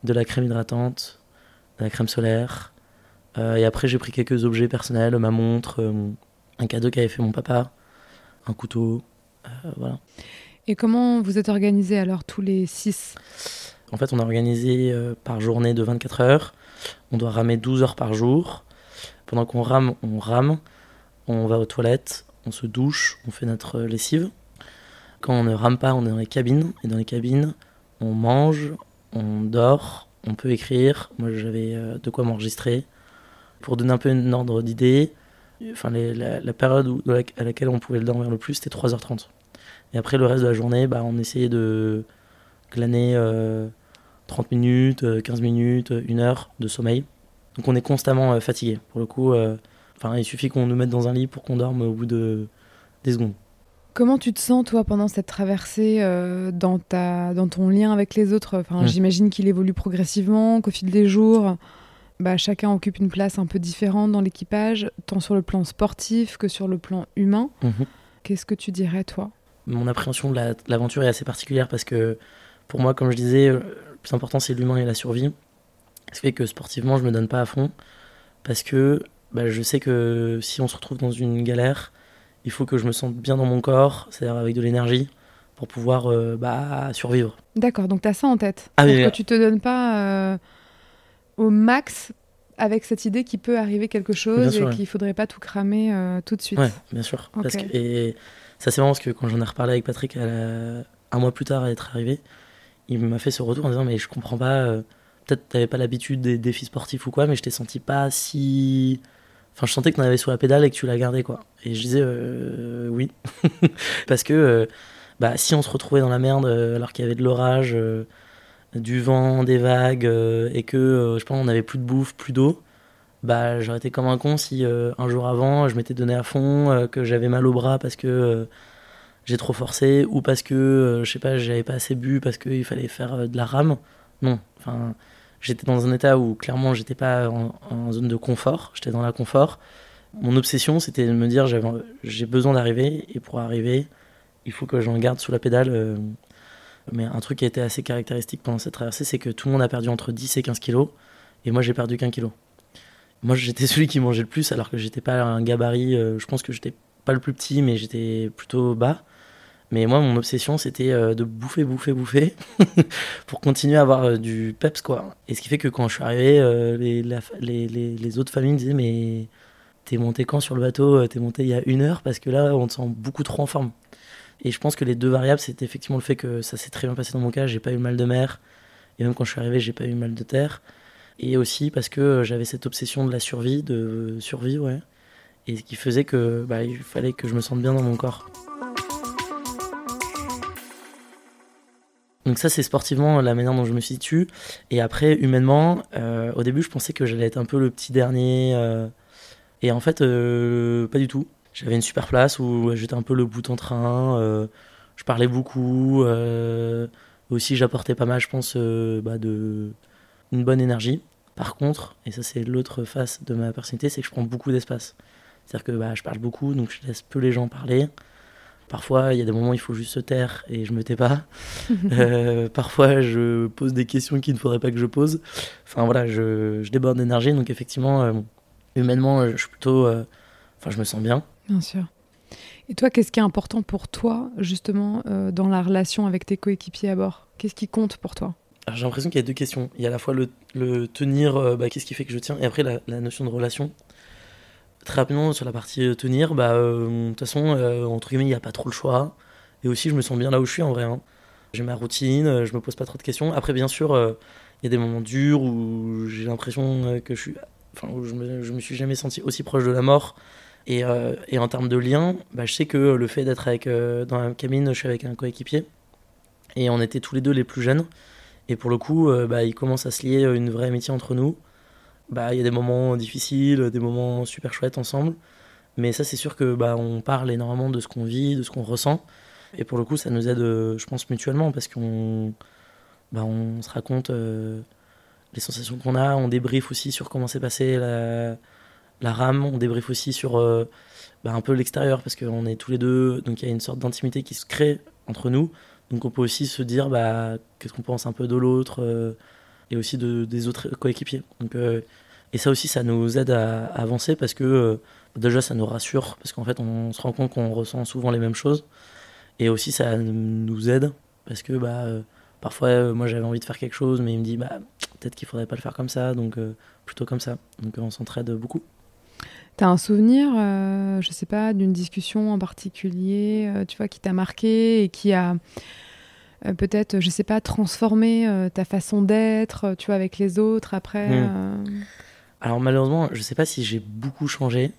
de la crème hydratante, de la crème solaire. et après, j'ai pris quelques objets personnels, ma montre, un cadeau qu'avait fait mon papa, un couteau, voilà. Et comment vous êtes organisé alors tous les six? En fait, on est organisé euh, par journée de 24 heures. On doit ramer 12 heures par jour. Pendant qu'on rame, on rame. On va aux toilettes, on se douche, on fait notre lessive. Quand on ne rame pas, on est dans les cabines. Et dans les cabines, on mange, on dort, on peut écrire. Moi, j'avais euh, de quoi m'enregistrer. Pour donner un peu un ordre d'idée, enfin, la, période à laquelle on pouvait dormir le plus, c'était 3h30. Et après, le reste de la journée, bah, on essayait de glaner 30 euh, minutes, 15 euh, minutes, une heure de sommeil. Donc on est constamment euh, fatigué. Pour le coup, enfin, il suffit qu'on nous mette dans un lit pour qu'on dorme au bout de des secondes. Comment tu te sens, toi, pendant cette traversée dans, ta, dans ton lien avec les autres? Enfin, mmh. J'imagine qu'il évolue progressivement, qu'au fil des jours, bah, chacun occupe une place un peu différente dans l'équipage, tant sur le plan sportif que sur le plan humain. Mmh. Qu'est-ce que tu dirais, toi? Mon appréhension de l'aventure est assez particulière parce que pour moi, comme je disais, le plus important c'est l'humain et la survie. Ce qui fait que sportivement, je me donne pas à fond parce que bah, je sais que si on se retrouve dans une galère, il faut que je me sente bien dans mon corps, c'est-à-dire avec de l'énergie pour pouvoir euh, bah, survivre. D'accord, donc tu as ça en tête. Ah, que tu te donnes pas euh, au max avec cette idée qu'il peut arriver quelque chose et qu'il faudrait pas tout cramer euh, tout de suite. Oui, bien sûr. Parce que, et ça, c'est marrant parce que quand j'en ai reparlé avec Patrick un mois plus tard à être arrivé, il m'a fait ce retour en disant Mais je comprends pas, peut-être t'avais pas l'habitude des défis sportifs ou quoi, mais je t'ai senti pas si. Enfin, je sentais que t'en avais sur la pédale et que tu l'as gardé, quoi. Et je disais euh, Oui. parce que euh, bah, si on se retrouvait dans la merde alors qu'il y avait de l'orage, du vent, des vagues, et que, je pense, on avait plus de bouffe, plus d'eau bah j'aurais été comme un con si euh, un jour avant je m'étais donné à fond, euh, que j'avais mal au bras parce que euh, j'ai trop forcé ou parce que je sais pas j'avais pas assez bu parce qu'il fallait faire de la rame. Non, enfin j'étais dans un état où clairement j'étais pas en, zone de confort, j'étais dans la confort. Mon obsession c'était de me dire j'ai besoin d'arriver et pour arriver il faut que j'en garde sous la pédale. mais un truc qui a été assez caractéristique pendant cette traversée c'est que tout le monde a perdu entre 10 et 15 kilos et moi j'ai perdu qu'un kilo. Moi, j'étais celui qui mangeait le plus, alors que j'étais pas un gabarit. Euh, je pense que j'étais pas le plus petit, mais j'étais plutôt bas. Mais moi, mon obsession, c'était euh, de bouffer, bouffer, bouffer pour continuer à avoir euh, du peps, quoi. Et ce qui fait que quand je suis arrivé, les, les, les, autres familles me disaient Mais t'es monté quand sur le bateau T'es monté il y a une heure parce que là, on te sent beaucoup trop en forme. Et je pense que les deux variables, c'était effectivement le fait que ça s'est très bien passé dans mon cas. J'ai pas eu mal de mer. Et même quand je suis arrivé, j'ai pas eu mal de terre et aussi parce que j'avais cette obsession de la survie, de survie, ouais, et ce qui faisait que bah, il fallait que je me sente bien dans mon corps. Donc ça c'est sportivement la manière dont je me situe. Et après humainement, euh, au début je pensais que j'allais être un peu le petit dernier. Euh, et en fait euh, pas du tout. J'avais une super place où j'étais un peu le bout en train. je parlais beaucoup. aussi j'apportais pas mal je pense bah, de, une bonne énergie. Par contre, et ça c'est l'autre face de ma personnalité, c'est que je prends beaucoup d'espace. C'est-à-dire que bah, je parle beaucoup, donc je laisse peu les gens parler. Parfois, il y a des moments où il faut juste se taire et je me tais pas. Euh, parfois, je pose des questions qu'il ne faudrait pas que je pose. Enfin voilà, je, je déborde d'énergie, donc effectivement, euh, humainement, je suis plutôt. Euh, enfin, je me sens bien. Bien sûr. Et toi, qu'est-ce qui est important pour toi, justement, dans la relation avec tes coéquipiers à bord? Qu'est-ce qui compte pour toi? J'ai l'impression qu'il y a deux questions. Il y a à la fois le, tenir, bah, qu'est-ce qui fait que je tiens, et après la, notion de relation. Très rapidement, sur la partie euh, tenir, bah, euh, de toute façon, entre guillemets, il n'y a pas trop le choix. Et aussi, je me sens bien là où je suis en vrai. Hein. J'ai ma routine, je me pose pas trop de questions. Après, bien sûr, il y a des moments durs où j'ai l'impression que je suis. Enfin, où je me, suis jamais senti aussi proche de la mort Et, et, en termes de lien, bah, je sais que le fait d'être avec dans la cabine, je suis avec un coéquipier et on était tous les deux les plus jeunes. Et pour le coup, bah, il commence à se lier une vraie amitié entre nous. Bah, il y a des moments difficiles, des moments super chouettes ensemble. Mais ça, c'est sûr que bah, on parle énormément de ce qu'on vit, de ce qu'on ressent. Et pour le coup, ça nous aide, je pense, mutuellement parce qu'on bah, on se raconte les sensations qu'on a, on débriefe aussi sur comment s'est passé la, la, rame, on débriefe aussi sur euh, bah, un peu l'extérieur parce qu'on est tous les deux, donc il y a une sorte d'intimité qui se crée entre nous. Donc on peut aussi se dire bah, qu'est-ce qu'on pense un peu de l'autre euh, et aussi de, des autres coéquipiers. Euh, et ça aussi, ça nous aide à, avancer parce que déjà ça nous rassure parce qu'en fait on se rend compte qu'on ressent souvent les mêmes choses. Et aussi ça nous aide parce que bah, parfois moi j'avais envie de faire quelque chose mais il me dit bah peut-être qu'il faudrait pas le faire comme ça, donc euh, plutôt comme ça. Donc euh, on s'entraide beaucoup. Tu as un souvenir, euh, je sais pas, d'une discussion en particulier, tu vois, qui t'a marqué et qui a peut-être, je sais pas, transformé ta façon d'être, tu vois, avec les autres après hmm. Alors malheureusement, je sais pas si j'ai beaucoup changé.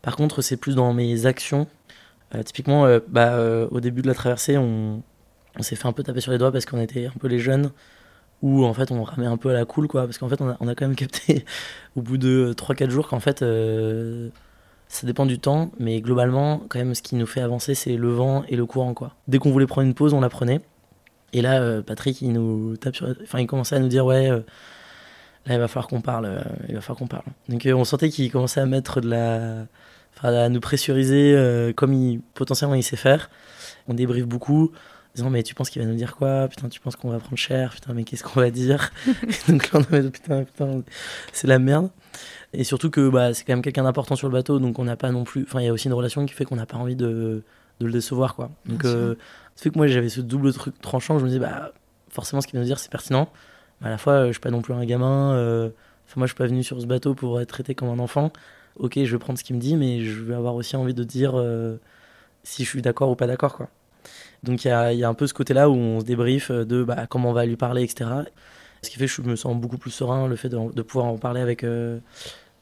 Par contre, c'est plus dans mes actions. typiquement, bah, au début de la traversée, on, on s'est fait un peu taper sur les doigts parce qu'on était un peu les jeunes où en fait on ramait un peu à la cool quoi parce qu'en fait on a, on a, quand même capté au bout de 3-4 jours qu'en fait euh, ça dépend du temps mais globalement quand même ce qui nous fait avancer c'est le vent et le courant quoi dès qu'on voulait prendre une pause on la prenait et là euh, Patrick il nous tape sur enfin il commençait à nous dire ouais euh, là il va falloir qu'on parle il va falloir qu'on parle. Donc on sentait qu'il commençait à mettre de la enfin à nous pressuriser comme il potentiellement il sait faire. On débriefe beaucoup disant mais tu penses qu'il va nous dire quoi? Putain tu penses qu'on va prendre cher? Putain mais qu'est-ce qu'on va dire? Donc là on a putain putain c'est la merde. Et surtout que bah, c'est quand même quelqu'un d'important sur le bateau donc on n'a pas non plus enfin il y a aussi une relation qui fait qu'on n'a pas envie de, de, le décevoir quoi. Donc euh, ça fait que moi j'avais ce double truc tranchant je me dis bah forcément ce qu'il va nous dire c'est pertinent mais à la fois je suis pas non plus un gamin euh, moi je suis pas venu sur ce bateau pour être traité comme un enfant ok je vais prendre ce qu'il me dit mais je vais avoir aussi envie de dire euh, si je suis d'accord ou pas d'accord quoi donc il y a, un peu ce côté-là où on se débrief de bah, comment on va lui parler, etc. Ce qui fait que je me sens beaucoup plus serein, le fait de, pouvoir en parler avec euh,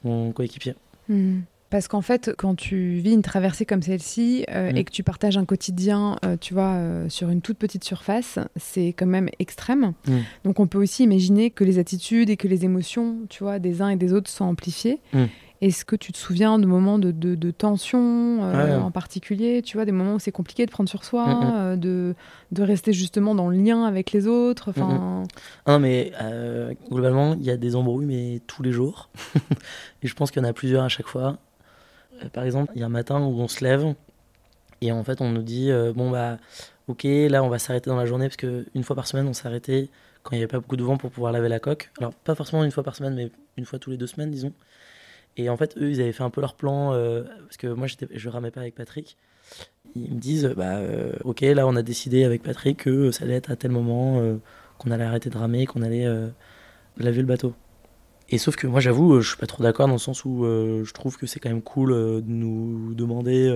mon coéquipier. Hmm. Parce qu'en fait, quand tu vis une traversée comme celle-ci euh, hmm. et que tu partages un quotidien, euh, tu vois, sur une toute petite surface, c'est quand même extrême. Hmm. Donc on peut aussi imaginer que les attitudes et que les émotions, tu vois, des uns et des autres sont amplifiées. Est-ce que tu te souviens de moments de, de, tension euh, en particulier Tu vois, des moments où c'est compliqué de prendre sur soi, mm, mm. Euh, de, de, rester justement dans le lien avec les autres? Mm, enfin... Non, mais euh, globalement, il y a des embrouilles, mais tous les jours. et je pense qu'il y en a plusieurs à chaque fois. Par exemple, il y a un matin où on se lève et en fait, on nous dit bon, bah, ok, là, on va s'arrêter dans la journée parce qu'une fois par semaine, on s'arrêtait quand il n'y avait pas beaucoup de vent pour pouvoir laver la coque. Alors, pas forcément une fois par semaine, mais une fois tous les deux semaines, disons. Et en fait, eux, ils avaient fait un peu leur plan, euh, parce que moi, je ramais pas avec Patrick. Ils me disent, bah, euh, ok, là, on a décidé avec Patrick que ça allait être à tel moment, euh, qu'on allait arrêter de ramer, qu'on allait laver le bateau. Et sauf que moi, j'avoue, je suis pas trop d'accord dans le sens où je trouve que c'est quand même cool de nous demander,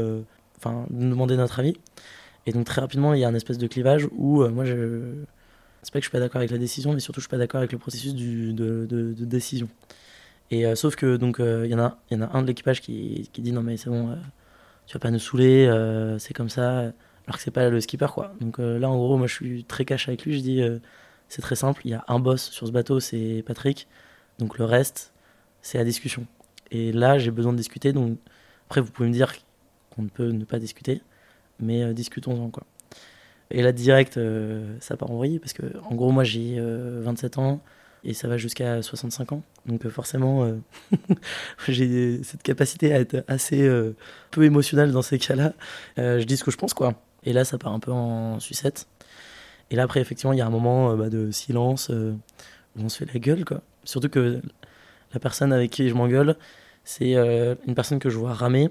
demander notre avis. Et donc, très rapidement, il y a un espèce de clivage où moi, je. C'est pas que je suis pas d'accord avec la décision, mais surtout, je suis pas d'accord avec le processus de, de décision. Et euh, sauf que donc il euh, y en a y en a un de l'équipage qui, qui, dit non mais c'est bon, euh, tu vas pas nous saouler, c'est comme ça, alors que c'est pas le skipper quoi. Donc là en gros moi je suis très cash avec lui, je dis c'est très simple, il y a un boss sur ce bateau, c'est Patrick, donc le reste c'est la discussion. Et là j'ai besoin de discuter, donc après vous pouvez me dire qu'on ne peut ne pas discuter, mais discutons-en quoi. Et là direct ça part en vrille parce que en gros moi j'ai 27 ans et ça va jusqu'à 65 ans. Donc euh, forcément, euh, j'ai cette capacité à être assez euh, peu émotionnel dans ces cas-là. je dis ce que je pense, quoi. Et là, ça part un peu en sucette. Et là, après, effectivement, il y a un moment bah, de silence où on se fait la gueule, quoi. Surtout que la personne avec qui je m'engueule, c'est une personne que je vois ramer.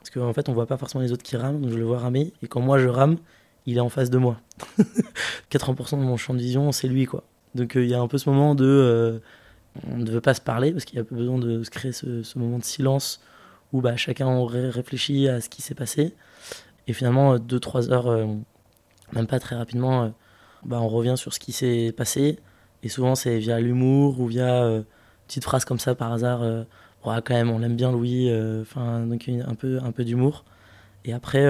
Parce qu'en fait, on voit pas forcément les autres qui rament, donc je le vois ramer. Et quand moi je rame, il est en face de moi. 80% de mon champ de vision, c'est lui, quoi. Donc euh, il y a un peu ce moment de. Euh, on ne veut pas se parler parce qu'il y a besoin de se créer ce, moment de silence où bah, chacun aurait réfléchi à ce qui s'est passé. Et finalement, 2-3 heures, euh, même pas très rapidement, bah, on revient sur ce qui s'est passé. Et souvent, c'est via l'humour ou via une petite phrase comme ça par hasard. ouais, quand même, on l'aime bien, Louis. Enfin, donc un peu, un peu d'humour. Et après,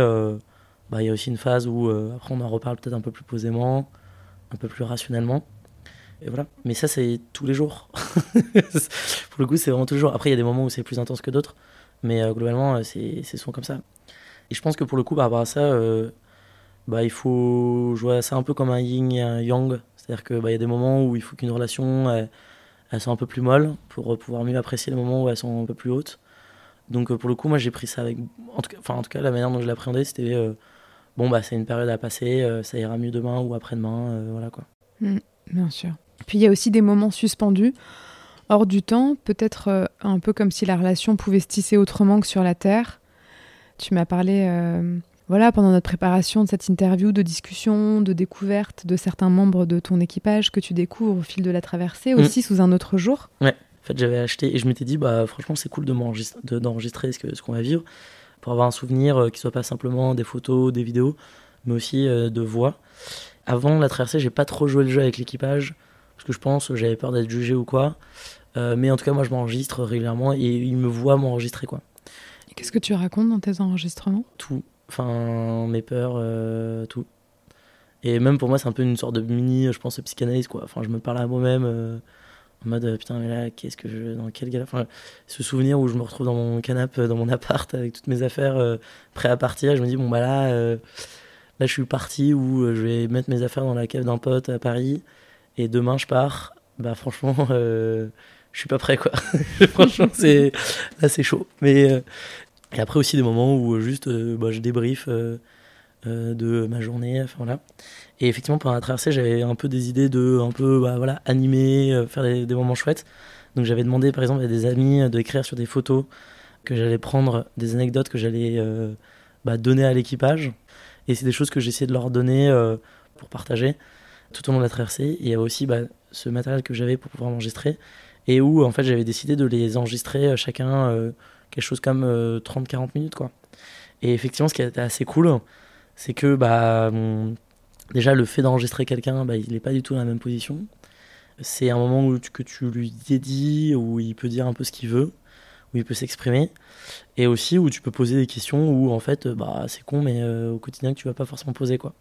bah, il y a aussi une phase où après on en reparle peut-être un peu plus posément, un peu plus rationnellement. Et voilà. Mais ça, c'est tous les jours. Pour le coup, c'est vraiment tous les jours. Après, il y a des moments où c'est plus intense que d'autres. Mais globalement, c'est souvent comme ça. Et je pense que pour le coup, par rapport à ça, bah, il faut jouer ça un peu comme un yin et un yang. C'est-à-dire qu'il bah, y a des moments où il faut qu'une relation soit un peu plus molle pour pouvoir mieux apprécier les moments où elles sont un peu plus hautes. Donc pour le coup, moi j'ai pris ça avec. En tout, cas, enfin, en tout cas, la manière dont je l'appréhendais, c'était euh, bon, bah c'est une période à passer, euh, ça ira mieux demain ou après-demain, euh, voilà quoi. Mmh, bien sûr. Puis il y a aussi des moments suspendus, hors du temps, peut-être un peu comme si la relation pouvait se tisser autrement que sur la Terre. Tu m'as parlé voilà, pendant notre préparation de cette interview, de discussion, de découverte de certains membres de ton équipage que tu découvres au fil de la traversée, mm. aussi sous un autre jour. Ouais, en fait, j'avais acheté et je m'étais dit, bah, franchement, c'est cool d'enregistrer ce qu'on ce qu'on va vivre pour avoir un souvenir euh, qui soit pas simplement des photos, des vidéos, mais aussi euh, de voix. Avant la traversée, j'ai pas trop joué le jeu avec l'équipage parce que je pense j'avais peur d'être jugé ou quoi. Euh, mais en tout cas, moi, je m'enregistre régulièrement et ils me voient m'enregistrer quoi. Qu'est-ce que tu racontes dans tes enregistrements? Tout enfin mes peurs, euh, tout. Et même pour moi, c'est un peu une sorte de mini, je pense, psychanalyse, quoi. Enfin, je me parle à moi-même euh, en mode euh, putain, mais là, qu'est-ce que je. Dans quel gala Enfin, ce souvenir où je me retrouve dans mon canapé, dans mon appart, avec toutes mes affaires, prêt à partir. Je me dis, bon, bah là, là, je suis parti où je vais mettre mes affaires dans la cave d'un pote à Paris. Et demain, je pars. Bah, franchement, je suis pas prêt, quoi. franchement, c'est. Là, c'est chaud. Mais et après aussi des moments où euh, juste euh, bah, je débrief euh, de ma journée. Enfin, voilà. Et effectivement, pendant la traversée, j'avais un peu des idées de un peu bah, voilà, animer, faire des, moments chouettes. Donc j'avais demandé par exemple à des amis d'écrire sur des photos que j'allais prendre, des anecdotes que j'allais bah, donner à l'équipage. Et c'est des choses que j'essayais de leur donner pour partager tout au long de la traversée. Et il y a aussi ce matériel que j'avais pour pouvoir enregistrer et où en fait j'avais décidé de les enregistrer chacun quelque chose comme 30-40 euh, minutes quoi. Et effectivement, ce qui était assez cool, c'est que bah, déjà le fait d'enregistrer quelqu'un, bah, il n'est pas du tout dans la même position. C'est un moment où tu, que tu lui dédies, où il peut dire un peu ce qu'il veut, où il peut s'exprimer, et aussi où tu peux poser des questions où en fait, bah, c'est con, mais euh, au quotidien que tu vas pas forcément poser quoi.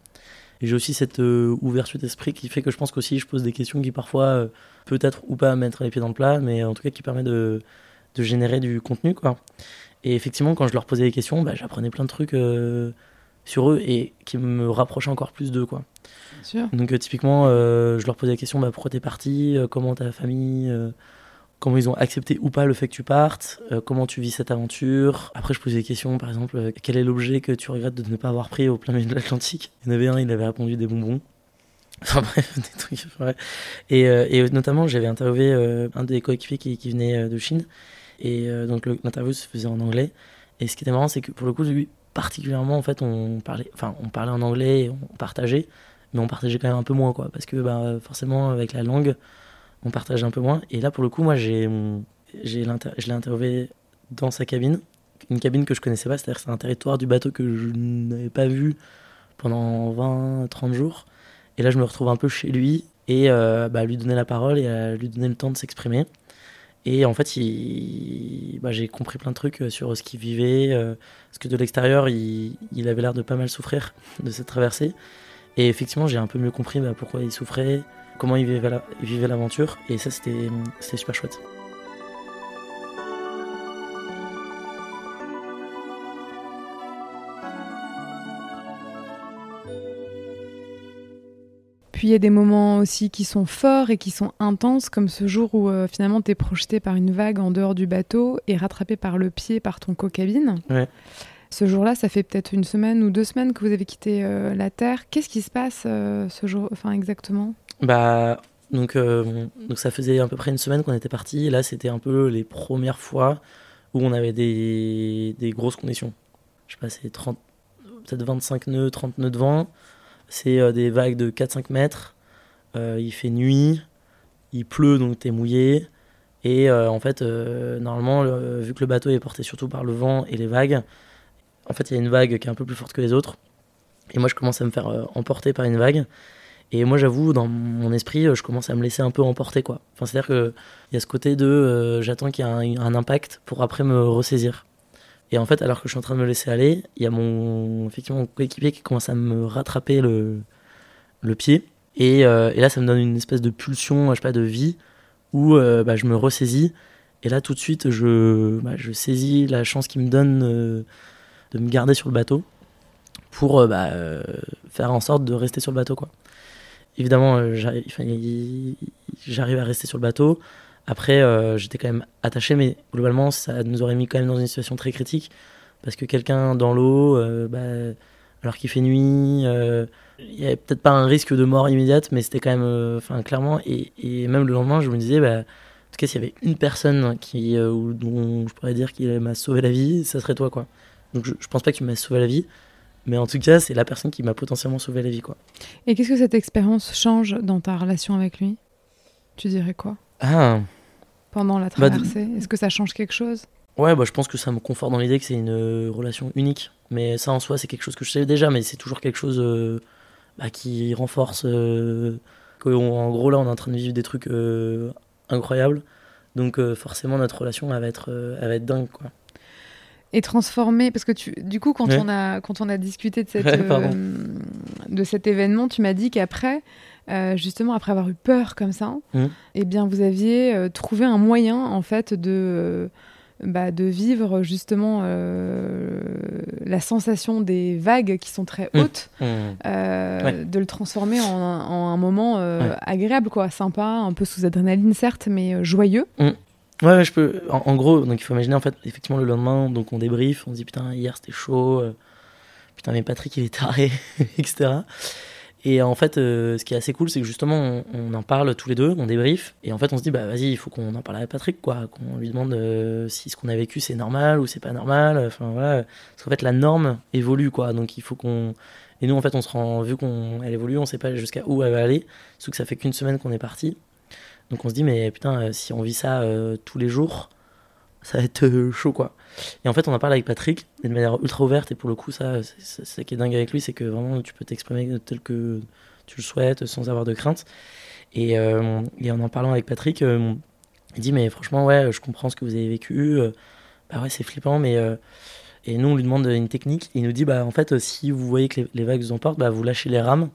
Et j'ai aussi cette euh, ouverture d'esprit qui fait que je pense qu'aussi je pose des questions qui parfois, peut-être ou pas mettre les pieds dans le plat, mais en tout cas qui permet de, de générer du contenu, quoi. Et effectivement, quand je leur posais des questions, bah, j'apprenais plein de trucs euh, sur eux et qui me rapprochaient encore plus d'eux, quoi. Donc, euh, typiquement, euh, je leur posais la question bah, pourquoi t'es parti Comment ta famille Comment ils ont accepté ou pas le fait que tu partes Comment tu vis cette aventure Après, je posais des questions, par exemple, quel est l'objet que tu regrettes de ne pas avoir pris au plein milieu de l'Atlantique? Il y en avait un, il avait répondu des bonbons. Enfin bref, des trucs. Et, et notamment, j'avais interviewé un des coéquipiers qui, qui venait de Chine et euh, donc l'interview se faisait en anglais. Et ce qui était marrant, c'est que pour le coup, lui, particulièrement, en fait, on parlait, enfin, on parlait en anglais, on partageait, mais on partageait quand même un peu moins, quoi. Parce que bah, forcément, avec la langue, on partage un peu moins. Et là, pour le coup, moi, j'ai, j'ai je l'ai interviewé dans sa cabine, une cabine que je connaissais pas, c'est-à-dire c'est un territoire du bateau que je n'avais pas vu pendant 20, 30 jours. Et là, je me retrouve un peu chez lui et euh, bah, lui donner la parole et à lui donner le temps de s'exprimer. Et en fait, bah, j'ai compris plein de trucs euh, sur ce qu'il vivait. Euh, parce que de l'extérieur, il, avait l'air de pas mal souffrir de cette traversée. Et effectivement, j'ai un peu mieux compris bah, pourquoi il souffrait, comment il vivait l'aventure. Et ça, c'était super chouette. Puis il y a des moments aussi qui sont forts et qui sont intenses, comme ce jour où euh, finalement tu es projeté par une vague en dehors du bateau et rattrapé par le pied par ton co-cabine. Ce jour-là, ça fait peut-être une semaine ou deux semaines que vous avez quitté euh, la Terre. Qu'est-ce qui se passe euh, ce jour, enfin exactement? Bah donc, donc ça faisait à peu près une semaine qu'on était parti. Là, c'était un peu les premières fois où on avait des, des grosses conditions. Je sais pas, c'est 30, peut-être 25 nœuds, 30 nœuds de vent. C'est euh, des vagues de 4-5 mètres. Euh, il fait nuit, il pleut donc t'es mouillé. Et euh, en fait, normalement, vu que le bateau est porté surtout par le vent et les vagues, en fait, il y a une vague qui est un peu plus forte que les autres. Et moi, je commence à me faire emporter par une vague. Et moi, j'avoue, dans mon esprit, je commence à me laisser un peu emporter, quoi. Enfin, c'est-à-dire qu'il y a ce côté de j'attends qu'il y ait un, un, impact pour après me ressaisir. Et en fait, alors que je suis en train de me laisser aller, il y a mon, effectivement, coéquipier qui commence à me rattraper le, le pied. Et, euh, et, là, ça me donne une espèce de pulsion, je sais pas, de vie, où euh, bah, je me ressaisis. Et là, tout de suite, je, bah, je saisis la chance qu'il me donne euh, de me garder sur le bateau pour bah, faire en sorte de rester sur le bateau. Quoi. Évidemment, j'arrive à rester sur le bateau. Après, j'étais quand même attaché, mais globalement, ça nous aurait mis quand même dans une situation très critique. Parce que quelqu'un dans l'eau, bah, alors qu'il fait nuit, il n'y avait peut-être pas un risque de mort immédiate, mais c'était quand même, euh, enfin, clairement. Et, et, même le lendemain, je me disais, bah, en tout cas, s'il y avait une personne qui, euh, dont je pourrais dire qu'il m'a sauvé la vie, ça serait toi, quoi. Donc, je, je pense pas qu'il m'a sauvé la vie, mais en tout cas, c'est la personne qui m'a potentiellement sauvé la vie, quoi. Et qu'est-ce que cette expérience change dans ta relation avec lui? Tu dirais quoi? Ah Pendant la bah, traversée, est-ce que ça change quelque chose? Ouais, bah, je pense que ça me conforte dans l'idée que c'est une relation unique. Mais ça, en soi, c'est quelque chose que je sais déjà, mais c'est toujours quelque chose. Euh, bah, qui renforce euh, qu'en gros là on est en train de vivre des trucs euh, incroyables. Donc euh, forcément notre relation elle va être, elle va être dingue quoi. Et transformer, parce que tu, du coup quand, on a, quand on a discuté de, cette, de cet événement, tu m'as dit qu'après, justement après avoir eu peur comme ça, mmh. eh bien vous aviez trouvé un moyen en fait de bah, de vivre justement euh, la sensation des vagues qui sont très mmh. hautes, mmh. Euh, de le transformer en un, moment euh, agréable, quoi, sympa, un peu sous adrénaline certes, mais joyeux. Mmh. Ouais, je peux. En, gros, donc il faut imaginer en fait, effectivement, le lendemain, donc on débrief, on se dit putain, hier c'était chaud, putain, mais Patrick il est taré, etc. Et en fait, euh, ce qui est assez cool, c'est que justement, on, en parle tous les deux, on débrief, et en fait, on se dit, bah vas-y, il faut qu'on en parle avec Patrick, quoi, qu'on lui demande euh, si ce qu'on a vécu c'est normal ou c'est pas normal. Enfin voilà, parce qu'en fait, la norme évolue, quoi, donc il faut qu'on. Et nous, en fait, on se rend, vu qu'elle évolue, on sait pas jusqu'à où elle va aller, sauf que ça fait qu'une semaine qu'on est parti. Donc on se dit, mais putain, euh, si on vit ça tous les jours, ça va être chaud, quoi. Et en fait, on en parle avec Patrick, de manière ultra ouverte, et pour le coup, ça, c'est qui est dingue avec lui, c'est que vraiment, tu peux t'exprimer tel que tu le souhaites, sans avoir de crainte. Et, euh, en en parlant avec Patrick, euh, il dit, mais franchement, ouais, je comprends ce que vous avez vécu, euh, bah ouais, c'est flippant, mais... et nous, on lui demande une technique, il nous dit, bah en fait, si vous voyez que les, vagues vous emportent, bah vous lâchez les rames,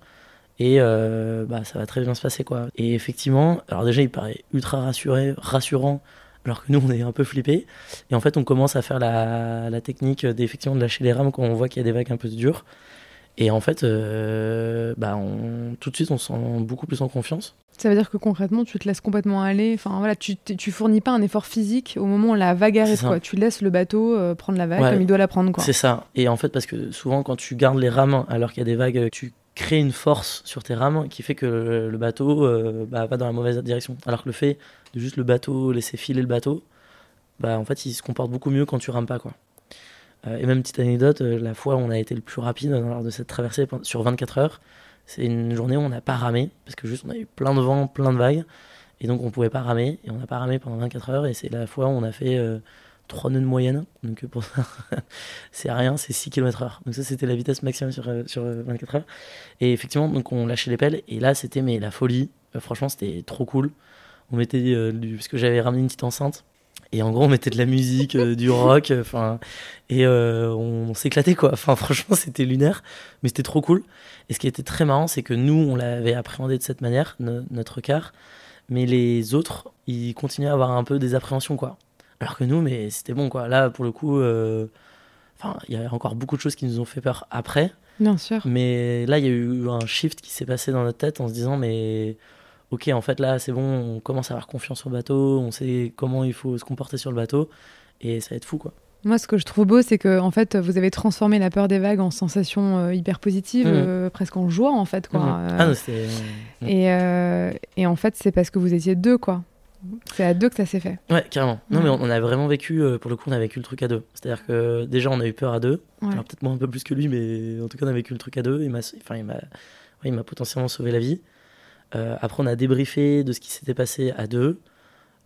et bah ça va très bien se passer, quoi. Et effectivement, alors déjà, il paraît ultra rassuré, rassurant alors que nous on est un peu flippés. Et en fait, on commence à faire la, la technique d'effectivement de lâcher les rames quand on voit qu'il y a des vagues un peu dures. Et en fait, euh, bah on, tout de suite, on se sent beaucoup plus en confiance. Ça veut dire que concrètement, tu te laisses complètement aller. Enfin voilà, tu, tu fournis pas un effort physique au moment où la vague arrive. Quoi. Tu laisses le bateau euh, prendre la vague comme il doit la prendre. C'est ça. Et en fait, parce que souvent, quand tu gardes les rames alors qu'il y a des vagues, tu crées une force sur tes rames qui fait que le, bateau euh, bah, va dans la mauvaise direction. Alors que le fait de juste le bateau, laisser filer le bateau, bah en fait il se comporte beaucoup mieux quand tu rames pas quoi. Euh, et même petite anecdote, euh, la fois où on a été le plus rapide lors de cette traversée sur 24 heures, c'est une journée où on n'a pas ramé parce que juste on a eu plein de vent, plein de vagues et donc on pouvait pas ramer et on n'a pas ramé pendant 24 heures et c'est la fois où on a fait 3 nœuds de moyenne. Donc pour ça, c'est rien, c'est 6 km/h. Donc ça, c'était la vitesse maximum sur, sur 24 heures. Et effectivement, donc on lâchait les pelles. Et là, c'était mais la folie. franchement, c'était trop cool on mettait euh, du, parce que j'avais ramené une petite enceinte et en gros on mettait de la musique euh, du rock enfin et euh, on, s'éclatait quoi enfin franchement c'était lunaire mais c'était trop cool et ce qui était très marrant c'est que nous on l'avait appréhendé de cette manière notre car mais les autres ils continuaient à avoir un peu des appréhensions quoi alors que nous mais c'était bon quoi là pour le coup enfin il y a encore beaucoup de choses qui nous ont fait peur après bien sûr mais là il y a eu un shift qui s'est passé dans notre tête en se disant mais ok, en fait là c'est bon, on commence à avoir confiance au bateau, on sait comment il faut se comporter sur le bateau, et ça va être fou quoi. Moi, ce que je trouve beau, c'est que en fait, vous avez transformé la peur des vagues en sensation euh, hyper positive, mmh. euh, presque en joie, en fait, quoi. Mmh. Ah, mmh. et, et, en fait, c'est parce que vous étiez deux, quoi. C'est à deux que ça s'est fait. Ouais, carrément. Non, mais on, a vraiment vécu, euh, pour le coup, on a vécu le truc à deux. C'est-à-dire que déjà, on a eu peur à deux. Alors peut-être moi un peu plus que lui, mais en tout cas, on a vécu le truc à deux. Il m'a, enfin, il m'a, il m'a potentiellement sauvé la vie. Euh, après, on a débriefé de ce qui s'était passé à deux.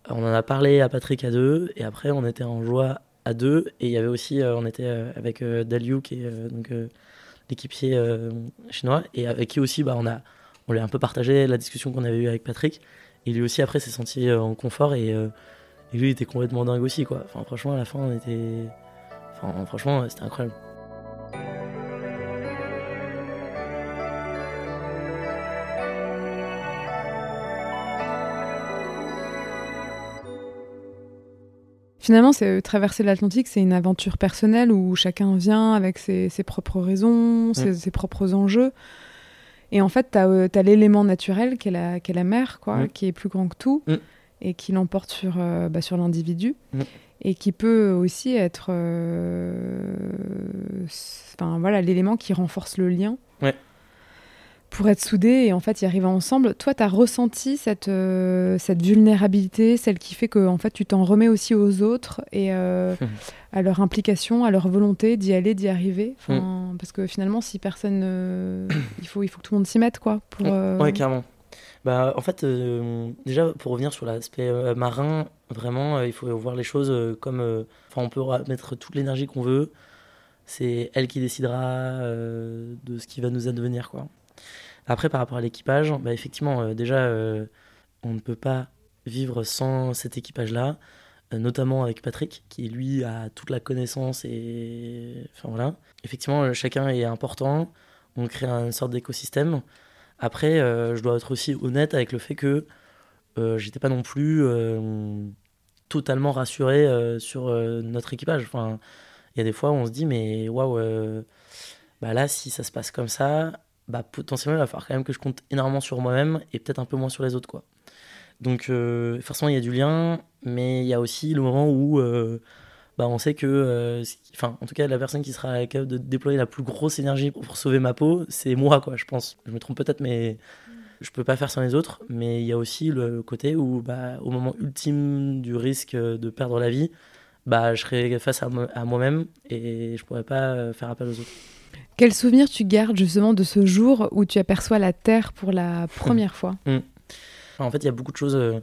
On en a parlé à Patrick à deux. Et après, on était en joie à deux. Et il y avait aussi, euh, on était euh, avec Daliu, qui est donc l'équipier chinois, et avec qui aussi, bah, on a on lui a un peu partagé la discussion qu'on avait eue avec Patrick. Et lui aussi, après, s'est senti en confort et, et, lui, il était complètement dingue aussi, quoi. Enfin, franchement, à la fin, on était. Enfin, franchement, c'était incroyable. Finalement, c'est euh, traverser l'Atlantique, c'est une aventure personnelle où chacun vient avec ses, propres raisons, mm. ses, propres enjeux. Et en fait, tu as, euh, l'élément naturel qui est, la, la mer, quoi, mm. qui est plus grand que tout mm. et qui l'emporte sur, euh, bah, sur l'individu et qui peut aussi être enfin, voilà, l'élément qui renforce le lien pour être soudés et en fait y arriver ensemble. Toi, tu as ressenti cette, euh, cette vulnérabilité, celle qui fait que en fait, tu t'en remets aussi aux autres et euh, à leur implication, à leur volonté d'y aller, d'y arriver? Mm. Parce que finalement, si personne. il, faut, il faut que tout le monde s'y mette, quoi. Pour. Ouais, clairement. Bah, en fait, déjà, pour revenir sur l'aspect marin, vraiment, il faut voir les choses comme. Enfin, on peut mettre toute l'énergie qu'on veut. C'est elle qui décidera de ce qui va nous advenir, quoi. Après, par rapport à l'équipage, bah, effectivement, euh, déjà, euh, on ne peut pas vivre sans cet équipage-là, euh, notamment avec Patrick, qui lui a toute la connaissance et. Enfin voilà. Effectivement, chacun est important, on crée une sorte d'écosystème. Après, je dois être aussi honnête avec le fait que j'étais pas non plus totalement rassuré sur notre équipage. Enfin, il y a des fois où on se dit, mais waouh, bah là, si ça se passe comme ça, bah, potentiellement, il va falloir quand même que je compte énormément sur moi-même et peut-être un peu moins sur les autres. Quoi. Donc, euh, forcément, il y a du lien, mais il y a aussi le moment où euh, bah, on sait que, euh, enfin, en tout cas, la personne qui sera capable de déployer la plus grosse énergie pour, sauver ma peau, c'est moi, quoi, je pense. Je me trompe peut-être, mais je peux pas faire sans les autres. Mais il y a aussi le côté où, bah, au moment ultime du risque de perdre la vie, bah, je serai face à, moi-même et je pourrais pas faire appel aux autres. Quel souvenir tu gardes justement de ce jour où tu aperçois la Terre pour la première fois? Mm. En fait, il y a beaucoup de choses euh,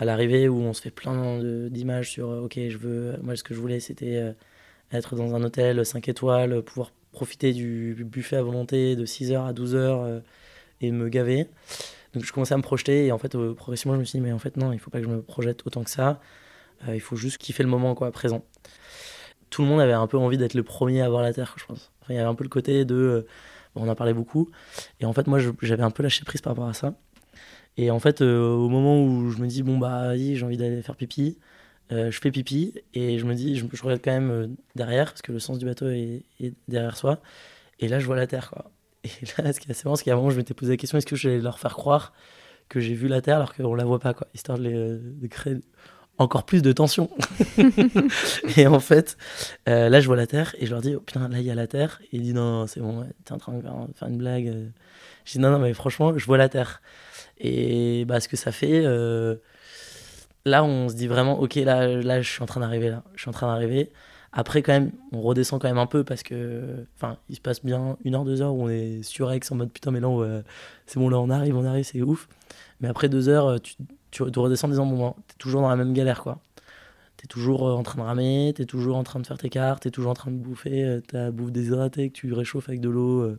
à l'arrivée où on se fait plein d'images sur euh, ok, je veux. Moi, ce que je voulais, c'était euh, être dans un hôtel 5 étoiles, pouvoir profiter du buffet à volonté de 6h à 12h et me gaver. Donc, je commençais à me projeter et en fait, progressivement, je me suis dit, mais en fait, non, il faut pas que je me projette autant que ça. il faut juste kiffer le moment, quoi, présent tout le monde avait un peu envie d'être le premier à voir la Terre, je pense. il y avait un peu le côté de. Euh, on en parlait beaucoup. Et en fait, moi, j'avais un peu lâché prise par rapport à ça. Et en fait, euh, au moment où je me dis, bon, bah, vas-y, j'ai envie d'aller faire pipi, euh, je fais pipi et je me dis, je, regarde quand même derrière, parce que le sens du bateau est, derrière soi. Et là, je vois la Terre, quoi. Et là, ce qui est assez marrant, c'est qu'à un moment, je m'étais posé la question est-ce que je vais leur faire croire que j'ai vu la Terre alors qu'on la voit pas, quoi, histoire de, les, de créer encore plus de tension. et en fait, euh, là, je vois la Terre et je leur dis, oh, putain, là, il y a la Terre. Et il dit, non, c'est bon, t'es en train de faire une blague. Je dis, non, non, mais franchement, je vois la Terre. Et bah, ce que ça fait, euh, là, on se dit vraiment, ok, là, là, je suis en train d'arriver, là. Je suis en train d'arriver. Après, quand même, on redescend quand même un peu parce que, enfin, il se passe bien une heure, deux heures où on est sur X en mode putain, mais là, c'est bon, là, on arrive, on arrive, c'est ouf. Mais après deux heures, tu, tu, redescends des moments, t'es toujours dans la même galère, quoi. T'es toujours euh, en train de ramer, t'es toujours en train de faire tes cartes, t'es toujours en train de bouffer euh, ta bouffe déshydratée que tu réchauffes avec de l'eau. Euh.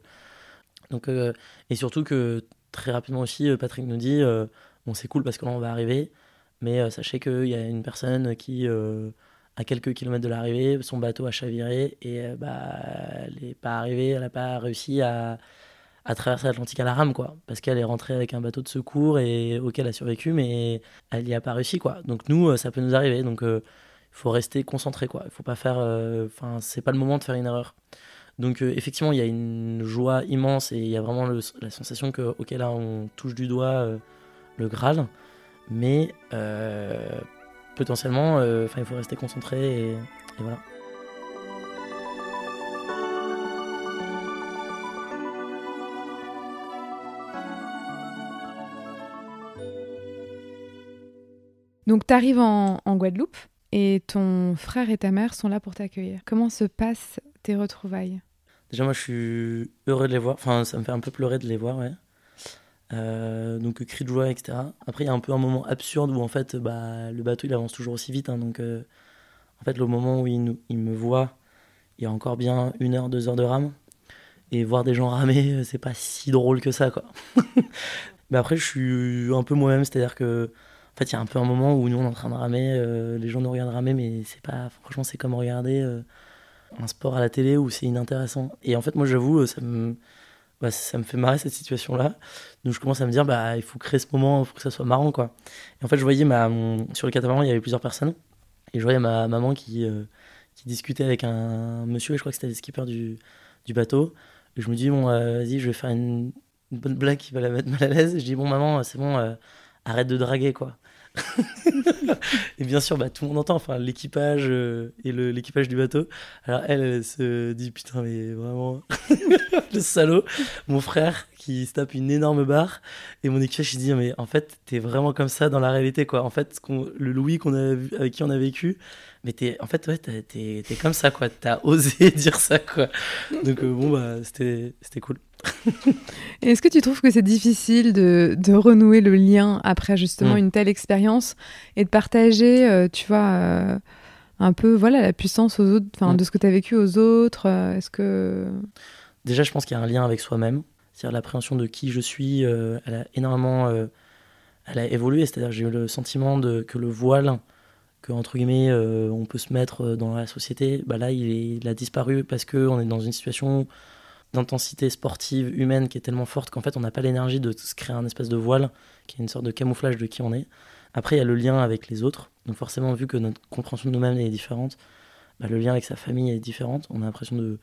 Donc, et surtout que très rapidement aussi, Patrick nous dit bon, c'est cool parce que là, on va arriver, mais sachez qu'il y a une personne qui, à quelques kilomètres de l'arrivée, son bateau a chaviré et bah, elle n'est pas arrivée, elle n'a pas réussi à à traverser l'Atlantique à la rame, quoi. Parce qu'elle est rentrée avec un bateau de secours et auquel elle a survécu, mais elle n'y a pas réussi, quoi. Donc nous, euh, ça peut nous arriver. Donc euh, il faut rester concentré, quoi. Il faut pas faire. Euh, enfin, c'est pas le moment de faire une erreur. Donc effectivement, il y a une joie immense et il y a vraiment la sensation que, ok, là, on touche du doigt le Graal, mais potentiellement, il faut rester concentré et voilà. Donc, tu arrives en, Guadeloupe et ton frère et ta mère sont là pour t'accueillir. Comment se passent tes retrouvailles? Déjà, moi, je suis heureux de les voir. Enfin, ça me fait un peu pleurer de les voir, ouais. Euh, donc, cri de joie, etc. Après, il y a un peu un moment absurde où, en fait, bah, le bateau, il avance toujours aussi vite. Hein. donc, euh, en fait, le moment où il, me voit, il y a encore bien une heure, deux heures de rame. Et voir des gens ramer, c'est pas si drôle que ça, quoi. Mais après, je suis un peu moi-même, c'est-à-dire que. En fait, il y a un peu un moment où nous, on est en train de ramer, les gens nous regardent ramer, mais c'est pas. Franchement, c'est comme regarder un sport à la télé où c'est inintéressant. Et en fait, moi, j'avoue, ça me bah, ça me fait marrer cette situation-là. Donc je commence à me dire, bah, il faut créer ce moment, il faut que ça soit marrant. Quoi. Et en fait, je voyais ma, sur le catamaran, il y avait plusieurs personnes. Et je voyais ma maman qui, euh, discutait avec un monsieur, et je crois que c'était le skipper du, bateau. Et je me dis, bon, euh, vas-y, je vais faire une, bonne blague qui va la mettre mal à l'aise. Je dis, bon, maman, c'est bon, euh, arrête de draguer, quoi. et bien sûr, bah, tout le monde entend, enfin, l'équipage euh, et l'équipage du bateau. Alors elle, se dit putain, mais vraiment, le salaud, mon frère qui se tape une énorme barre. Et mon équipage, il dit, mais en fait, t'es vraiment comme ça dans la réalité, quoi. En fait, le Louis qu'on a avec qui on a vécu, mais t'es, en fait, ouais, t'es, es comme ça, quoi. T'as osé dire ça, quoi. Donc, euh, bon, bah, c'était cool. Est-ce que tu trouves que c'est difficile de, de, renouer le lien après justement mm. une telle expérience et de partager, euh, tu vois, euh, un peu voilà la puissance aux autres, enfin mm. de ce que tu as vécu aux autres euh, Est-ce que déjà, je pense qu'il y a un lien avec soi-même, c'est-à-dire l'appréhension de qui je suis. elle a énormément, elle a évolué. C'est-à-dire j'ai eu le sentiment de que le voile que entre guillemets on peut se mettre dans la société, bah là il, il a disparu parce que on est dans une situation d'intensité sportive humaine qui est tellement forte qu'en fait on n'a pas l'énergie de se créer un espèce de voile qui est une sorte de camouflage de qui on est. Après il y a le lien avec les autres, donc forcément vu que notre compréhension de nous-mêmes est différente, bah, le lien avec sa famille est différent. On a l'impression de,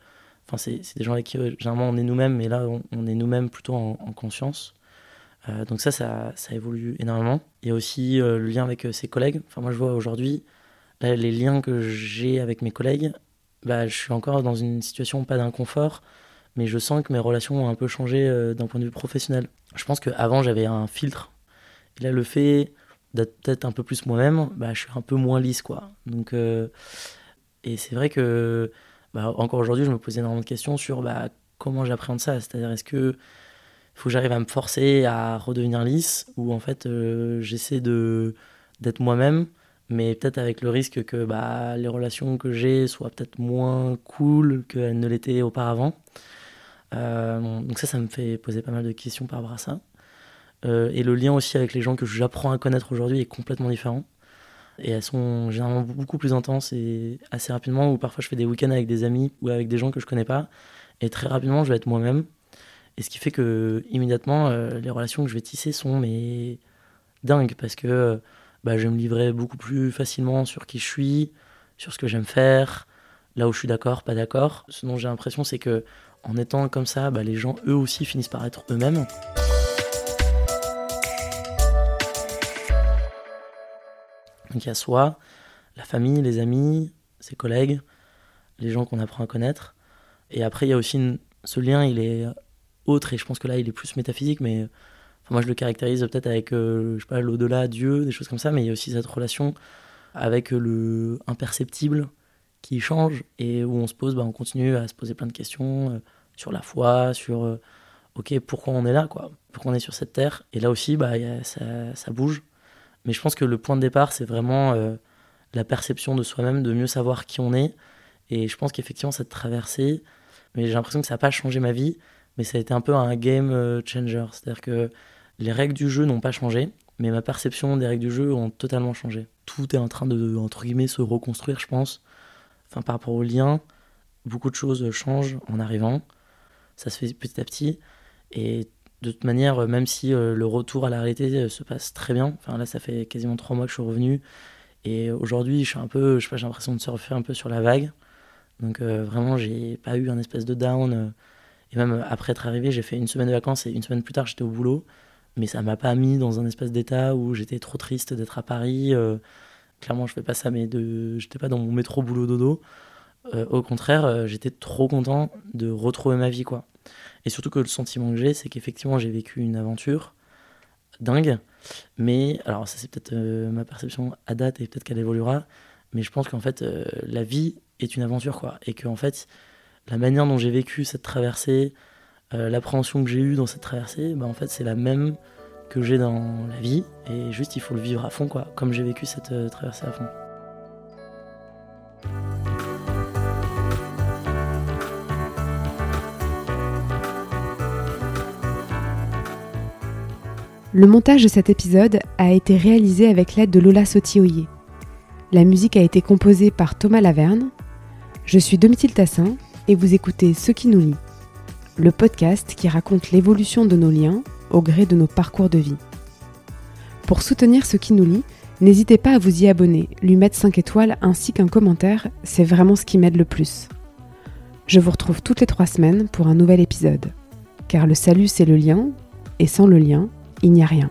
enfin c'est, des gens avec qui euh, généralement on est nous-mêmes, mais là on, est nous-mêmes plutôt en, conscience. Euh, donc ça, ça, évolue énormément. Il y a aussi euh, le lien avec ses collègues. Enfin moi je vois aujourd'hui les liens que j'ai avec mes collègues, bah, je suis encore dans une situation pas d'inconfort mais je sens que mes relations ont un peu changé euh, d'un point de vue professionnel. Je pense qu'avant, j'avais un filtre. Et là, le fait d'être peut-être un peu plus moi-même, bah, je suis un peu moins lisse, quoi. Donc, euh, et c'est vrai que, bah, encore aujourd'hui, je me posais énormément de questions sur bah, comment j'appréhende ça. C'est-à-dire, est-ce que faut que j'arrive à me forcer à redevenir lisse ou en fait, euh, j'essaie de d'être moi-même mais peut-être avec le risque que bah, les relations que j'ai soient peut-être moins cool qu'elles ne l'étaient auparavant. Euh, donc ça, ça me fait poser pas mal de questions par rapport à ça. Euh, et le lien aussi avec les gens que j'apprends à connaître aujourd'hui est complètement différent. Et elles sont généralement beaucoup plus intenses et assez rapidement, ou parfois je fais des week-ends avec des amis ou avec des gens que je connais pas. Et très rapidement, je vais être moi-même. Et ce qui fait que immédiatement, euh, les relations que je vais tisser sont mais dingues parce que bah, je vais me livrer beaucoup plus facilement sur qui je suis, sur ce que j'aime faire, là où je suis d'accord, pas d'accord. Ce dont j'ai l'impression, c'est que en étant comme ça, bah, les gens eux aussi finissent par être eux-mêmes. Donc il y a soi, la famille, les amis, ses collègues, les gens qu'on apprend à connaître. Et après, il y a aussi ce lien, il est autre, et je pense que là, il est plus métaphysique, mais moi, je le caractérise peut-être avec, euh, l'au-delà, Dieu, des choses comme ça, mais il y a aussi cette relation avec le imperceptible, qui change et où on se pose, bah, on continue à se poser plein de questions euh, sur la foi, sur euh, ok pourquoi on est là, quoi, pourquoi on est sur cette terre. Et là aussi, bah, ça, ça, bouge. Mais je pense que le point de départ, c'est vraiment euh, la perception de soi-même, de mieux savoir qui on est. Et je pense qu'effectivement, cette traversée, mais j'ai l'impression que ça n'a pas changé ma vie, mais ça a été un peu un game changer. C'est-à-dire que les règles du jeu n'ont pas changé, mais ma perception des règles du jeu ont totalement changé. Tout est en train de, entre guillemets, se reconstruire, je pense enfin, par rapport au lien, beaucoup de choses changent en arrivant. Ça se fait petit à petit. Et de toute manière, même si euh, le retour à la réalité euh, se passe très bien, enfin là, ça fait quasiment trois mois que je suis revenu. Et aujourd'hui, je suis un peu, j'ai l'impression de surfer un peu sur la vague. Donc euh, vraiment, j'ai pas eu un espèce de down. et même après être arrivé, j'ai fait une semaine de vacances et une semaine plus tard, j'étais au boulot. Mais ça m'a pas mis dans un espèce d'état où j'étais trop triste d'être à Paris clairement, je fais pas ça, mais de, j'étais pas dans mon métro boulot dodo. Euh, au contraire, euh, j'étais trop content de retrouver ma vie, quoi. Et surtout que le sentiment que j'ai, c'est qu'effectivement, j'ai vécu une aventure dingue. Mais, alors, ça, c'est peut-être euh, ma perception à date et peut-être qu'elle évoluera. Mais je pense qu'en fait, la vie est une aventure, quoi. Et qu'en fait, la manière dont j'ai vécu cette traversée, l'appréhension que j'ai eue dans cette traversée, bah, en fait, c'est la même que j'ai dans la vie et juste il faut le vivre à fond quoi, comme j'ai vécu cette euh, traversée à fond. Le montage de cet épisode a été réalisé avec l'aide de Lola Sotioyer. La musique a été composée par Thomas Laverne. Je suis Domitil Tassin et vous écoutez Ce qui nous lie, le podcast qui raconte l'évolution de nos liens au gré de nos parcours de vie. Pour soutenir Ce qui nous lie, n'hésitez pas à vous y abonner, lui mettre 5 étoiles ainsi qu'un commentaire, c'est vraiment ce qui m'aide le plus. Je vous retrouve toutes les 3 semaines pour un nouvel épisode. Car le salut c'est le lien, et sans le lien, il n'y a rien.